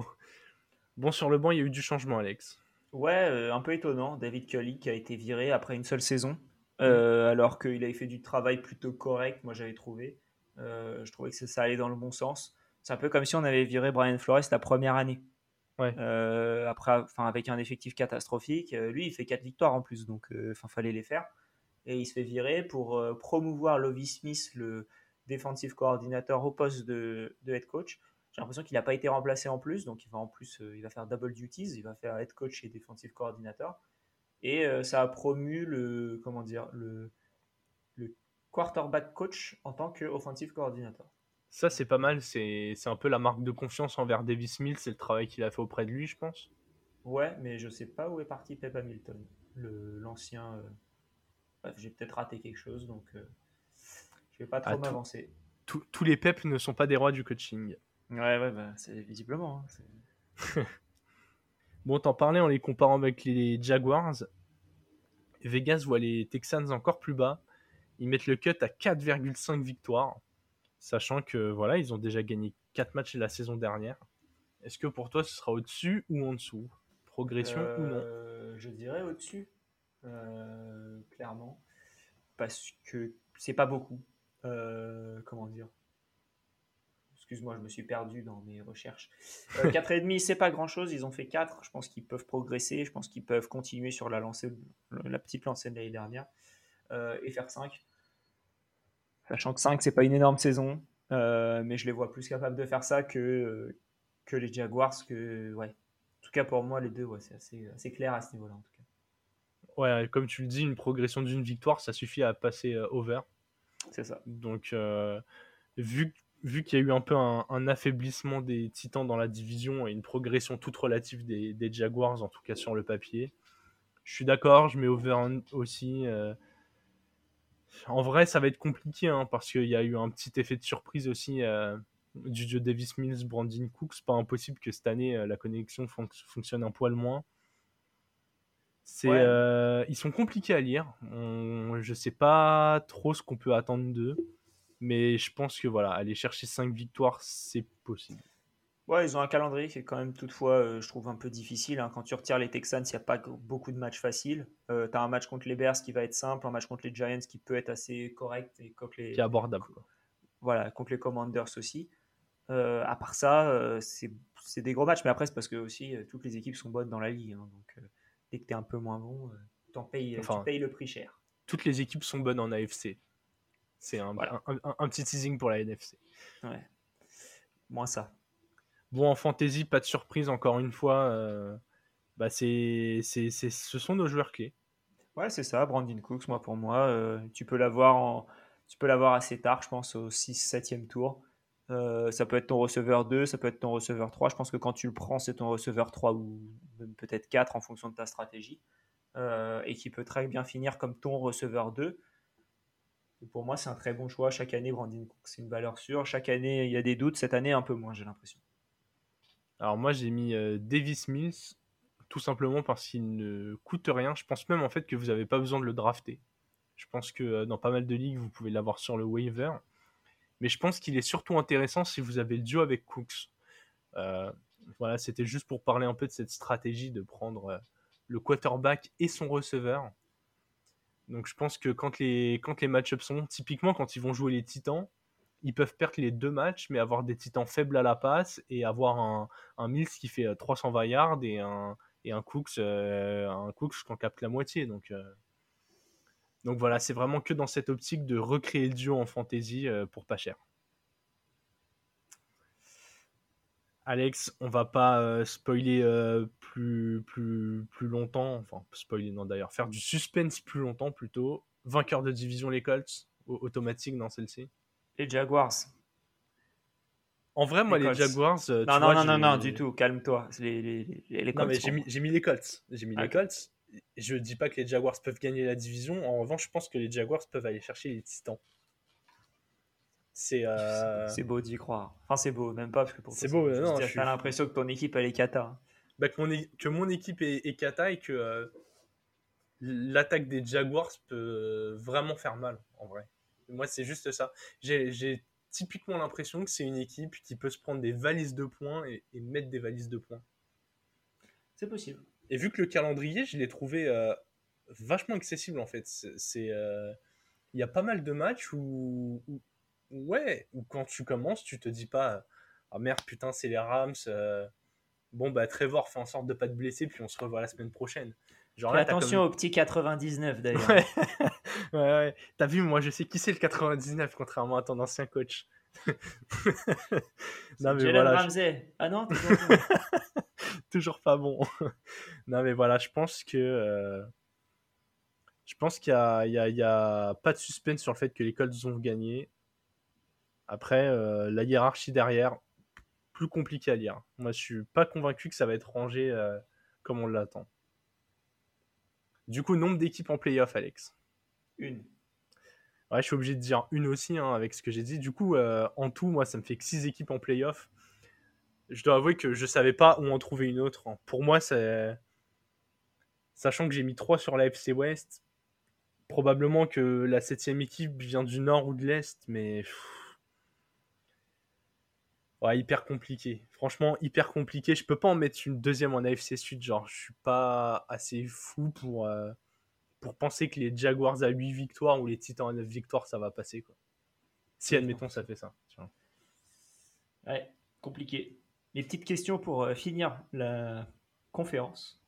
Speaker 2: Bon, sur le banc, il y a eu du changement, Alex.
Speaker 1: Ouais, euh, un peu étonnant. David Cully qui a été viré après une seule saison, euh, alors qu'il avait fait du travail plutôt correct, moi j'avais trouvé. je trouvais que ça allait dans le bon sens. C'est un peu comme si on avait viré Brian Flores la première année. après, enfin, avec un effectif catastrophique, lui, il fait 4 victoires en plus, donc il fallait les faire. Et il se fait virer pour promouvoir Lovie Smith, le défensif coordinateur, au poste de, de head coach. J'ai l'impression qu'il n'a pas été remplacé en plus, donc il va en plus, il va faire double duties, il va faire head coach et défensif coordinateur. Et ça a promu le, comment dire, le, le quarterback coach en tant qu'offensive coordinateur.
Speaker 2: Ça, c'est pas mal. C'est un peu la marque de confiance envers Davis Mills c'est le travail qu'il a fait auprès de lui, je pense.
Speaker 1: Ouais, mais je sais pas où est parti Pep Hamilton, l'ancien. Euh, j'ai peut-être raté quelque chose, donc euh, je vais pas trop ah, m'avancer.
Speaker 2: Tous les Pep ne sont pas des rois du coaching.
Speaker 1: Ouais, ouais, bah, c'est visiblement.
Speaker 2: Hein, <laughs> bon, t'en parlais en les comparant avec les Jaguars. Vegas voit les Texans encore plus bas. Ils mettent le cut à 4,5 victoires sachant que voilà, ils ont déjà gagné 4 matchs la saison dernière. Est-ce que pour toi, ce sera au-dessus ou en dessous? Progression ou non?
Speaker 1: Euh, Je dirais au-dessus, euh, clairement, parce que c'est pas beaucoup. Euh, comment dire? Excuse-moi, je me suis perdu dans mes recherches. 4,5, c'est pas grand-chose. Ils ont fait 4. Je pense qu'ils peuvent progresser. Je pense qu'ils peuvent continuer sur la, lancée, la petite lancée de l'année dernière et faire 5. Sachant que 5, c'est pas une énorme saison, euh, mais je les vois plus capables de faire ça que, les Jaguars. Que, ouais. En tout cas, pour moi, les deux, c'est assez, clair à ce niveau-là.
Speaker 2: Ouais, comme tu le dis, une progression d'une victoire, ça suffit à passer euh, over.
Speaker 1: C'est ça.
Speaker 2: Donc, euh, vu, vu qu'il y a eu un peu un, affaiblissement des Titans dans la division et une progression toute relative des, Jaguars, en tout cas sur le papier, je suis d'accord, je mets over aussi. En vrai, ça va être compliqué hein, parce qu'il y a eu un petit effet de surprise aussi euh, du jeu Davis Mills, Brandon Cooks. Pas impossible que cette année euh, la connexion fonctionne un poil moins. C'est, euh, ils sont compliqués à lire. Je je sais pas trop ce qu'on peut attendre d'eux, mais je pense que voilà, aller chercher 5 victoires, c'est possible.
Speaker 1: Ouais, ils ont un calendrier qui est quand même toutefois, euh, je trouve, un peu difficile. Hein. Quand tu retires les Texans, il n'y a pas beaucoup de matchs faciles. Euh, tu as un match contre les Bears qui va être simple, un match contre les Giants qui peut être assez correct. Et contre les...
Speaker 2: Qui est abordable.
Speaker 1: Voilà, contre les Commanders aussi. Euh, à part ça, c'est des gros matchs. Mais après, c'est parce que aussi, toutes les équipes sont bonnes dans la ligue. Hein. donc, dès que tu es un peu moins bon, en payes, tu payes le prix cher.
Speaker 2: Toutes les équipes sont bonnes en AFC. C'est un, un, petit teasing pour la NFC.
Speaker 1: Ouais. Moins ça.
Speaker 2: Bon, en fantasy, pas de surprise, encore une fois. Euh, bah c'est, c'est, ce sont nos joueurs clés.
Speaker 1: Ouais, c'est ça, Brandon Cooks, moi pour moi. Euh, tu peux l'avoir en, tu peux l'avoir assez tard, je pense, au 6-7e tour. Euh, ça peut être ton receveur 2, ça peut être ton receveur 3. Je pense que quand tu le prends, c'est ton receveur 3 ou peut-être 4 en fonction de ta stratégie. et qui peut très bien finir comme ton receveur 2. pour moi, c'est un très bon choix. Chaque année, Brandon Cooks, c'est une valeur sûre. Chaque année, il y a des doutes. Cette année, un peu moins, j'ai l'impression.
Speaker 2: Alors moi j'ai mis euh, Davis Mills tout simplement parce qu'il ne coûte rien. Je pense même en fait que vous n'avez pas besoin de le drafter. Je pense que euh, dans pas mal de ligues vous pouvez l'avoir sur le waiver. Mais je pense qu'il est surtout intéressant si vous avez le duo avec Cooks. Euh, voilà, c'était juste pour parler un peu de cette stratégie de prendre le quarterback et son receveur. Donc je pense que quand les, match-ups sont, typiquement quand ils vont jouer les Titans, ils peuvent perdre les deux matchs, mais avoir des titans faibles à la passe et avoir un, un Mills qui fait 320 euh, yards et un, et un Cooks, euh, un Cooks qui en capte la moitié. Euh, donc voilà, c'est vraiment que dans cette optique de recréer le duo en fantasy pour pas cher. Alex, on va pas spoiler plus, plus, plus longtemps, enfin spoiler non d'ailleurs, faire du suspense plus longtemps plutôt. Vainqueur de division les Colts, automatique dans celle-ci.
Speaker 1: Les Jaguars.
Speaker 2: En vrai, moi, les, Jaguars.
Speaker 1: Euh, non, non, non, non, non, du tout. Calme-toi. Les, les, les,
Speaker 2: Colts. Non, mais j'ai mis, mis, les Colts. J'ai mis les Colts. Je dis pas que les Jaguars peuvent gagner la division. En revanche, je pense que les Jaguars peuvent aller chercher les Titans.
Speaker 1: C'est euh... beau d'y croire. Enfin, c'est beau, même pas parce que
Speaker 2: pour C'est beau, non.
Speaker 1: J'ai l'impression que ton équipe elle est cata.
Speaker 2: Bah, que, mon, que mon équipe est, est cata et que euh, l'attaque des Jaguars peut vraiment faire mal en vrai. Moi, c'est juste ça. J'ai typiquement l'impression que c'est une équipe qui peut se prendre des valises de points et, mettre des valises de points.
Speaker 1: C'est possible.
Speaker 2: Et vu que le calendrier, je l'ai trouvé euh, vachement accessible en fait. C'est, euh, il y a pas mal de matchs où, Ouais, ou quand tu commences, tu te dis pas Ah merde, putain, c'est les Rams. euh, Bon, bah Trevor fait en sorte de pas te blesser, puis on se revoit la semaine prochaine. Genre
Speaker 1: Fais
Speaker 2: là,
Speaker 1: attention
Speaker 2: comme-
Speaker 1: au petit 99 d'ailleurs.
Speaker 2: Ouais, <laughs> ouais, ouais. T'as vu, moi je sais qui c'est le 99, contrairement à ton ancien coach. <laughs> non, mais
Speaker 1: Jalen
Speaker 2: voilà, je-
Speaker 1: Ramsey. Ah non, <laughs> <laughs> toujours pas.
Speaker 2: bon. <laughs> non, mais voilà, je pense que. euh, Je pense qu'il y a, pas de suspense sur le fait que les Colts vont gagner. Après, euh, la hiérarchie derrière, plus compliqué à lire. Moi, je suis pas convaincu que ça va être rangé euh, comme on l'attend. Du coup, nombre d'équipes en playoff, Alex?
Speaker 1: Une.
Speaker 2: Ouais, je suis obligé de dire une aussi hein, avec ce que j'ai dit. Du coup, euh, en tout, moi, ça me fait que 6 équipes en playoff. Je dois avouer que je savais pas où en trouver une autre. hein. Pour moi, c'est. Sachant que j'ai mis 3 sur la FC West, probablement que la septième équipe vient du nord ou de l'est, mais. Ouais, hyper compliqué. Franchement, hyper compliqué. Je peux pas en mettre une deuxième en AFC Sud. Genre, je suis pas assez fou pour. euh, pour penser que les Jaguars à 8 victoires ou les Titans à 9 victoires, ça va passer. Quoi. Si, admettons, ça fait ça.
Speaker 1: Ouais, compliqué. Les petites questions pour euh, finir la conférence.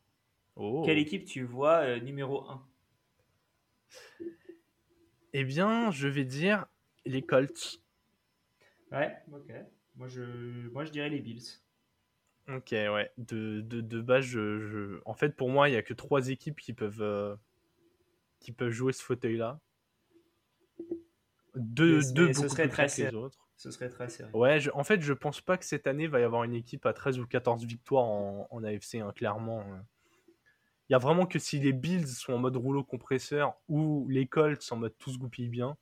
Speaker 2: Oh.
Speaker 1: Quelle équipe tu vois euh, numéro 1
Speaker 2: Eh bien, je vais dire les Colts.
Speaker 1: Ouais, ok. Moi je, moi, je dirais les Bills.
Speaker 2: Ok, ouais. De, de, de base, je, je- en fait, pour moi, il n'y a que trois équipes qui peuvent, euh, qui peuvent jouer ce fauteuil-là. Deux,
Speaker 1: Mais-
Speaker 2: deux
Speaker 1: mais ce serait
Speaker 2: plus
Speaker 1: très
Speaker 2: que les autres.
Speaker 1: Ce serait très serré.
Speaker 2: Ouais, je- en fait, je pense pas que cette année va y avoir une équipe à 13 ou 14 victoires en, en AFC, hein, clairement. Il y a vraiment que si les Bills sont en mode rouleau compresseur ou les Colts en mode tous goupillent bien.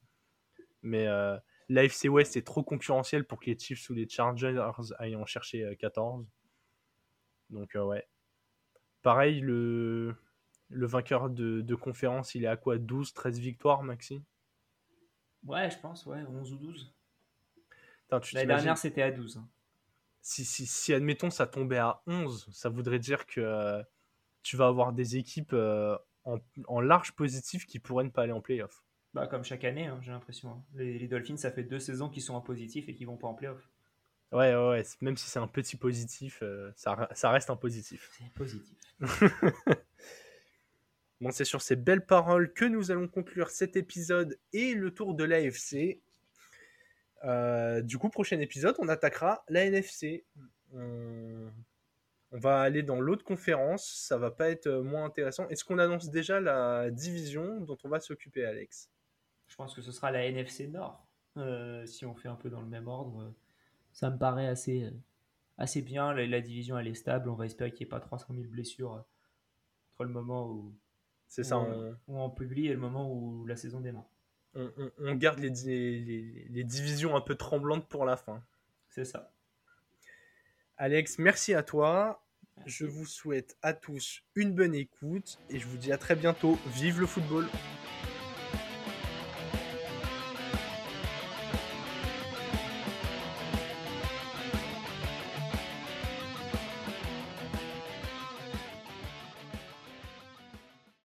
Speaker 2: Mais euh, l'AFC West est trop concurrentiel pour que les Chiefs ou les Chargers aillent en chercher euh, 14. Donc, euh, ouais. Pareil, le, le vainqueur de, de conférence, il est à quoi 12, 13 victoires, Maxi?
Speaker 1: Ouais, je pense, ouais, 11 ou 12.
Speaker 2: T'imagines-
Speaker 1: dernière, c'était à 12. hein.
Speaker 2: si, si, si, admettons, ça tombait à 11, ça voudrait dire que euh, tu vas avoir des équipes euh, en, en large positif qui pourraient ne pas aller en playoff.
Speaker 1: Bah, comme chaque année, hein, j'ai l'impression. hein. Les, les Dolphins, ça fait deux saisons qu'ils sont en positif et qu'ils vont pas en playoff.
Speaker 2: Ouais, ouais, ouais, même si c'est un petit positif, euh, ça, ça reste un positif.
Speaker 1: C'est positif. <laughs>
Speaker 2: Bon, c'est sur ces belles paroles que nous allons conclure cet épisode et le tour de l'AFC. Euh, du coup, prochain épisode, on attaquera la NFC. On, on va aller dans l'autre conférence, ça va pas être euh, moins intéressant. Est-ce qu'on annonce déjà la division dont on va s'occuper, Alex?
Speaker 1: Je pense que ce sera la NFC Nord. Euh, si on fait un peu dans le même ordre, ça me paraît assez, assez bien. La, la division, elle est stable. On va espérer qu'il n'y ait pas 300 000 blessures entre le moment où,
Speaker 2: C'est ça, on,
Speaker 1: où on publie et le moment où la saison démarre.
Speaker 2: On- on- on garde les, di- les- les divisions un peu tremblantes pour la fin.
Speaker 1: C'est ça.
Speaker 2: Alex, merci à toi. Je vous souhaite à tous une bonne écoute et je vous dis à très bientôt. Vive le football!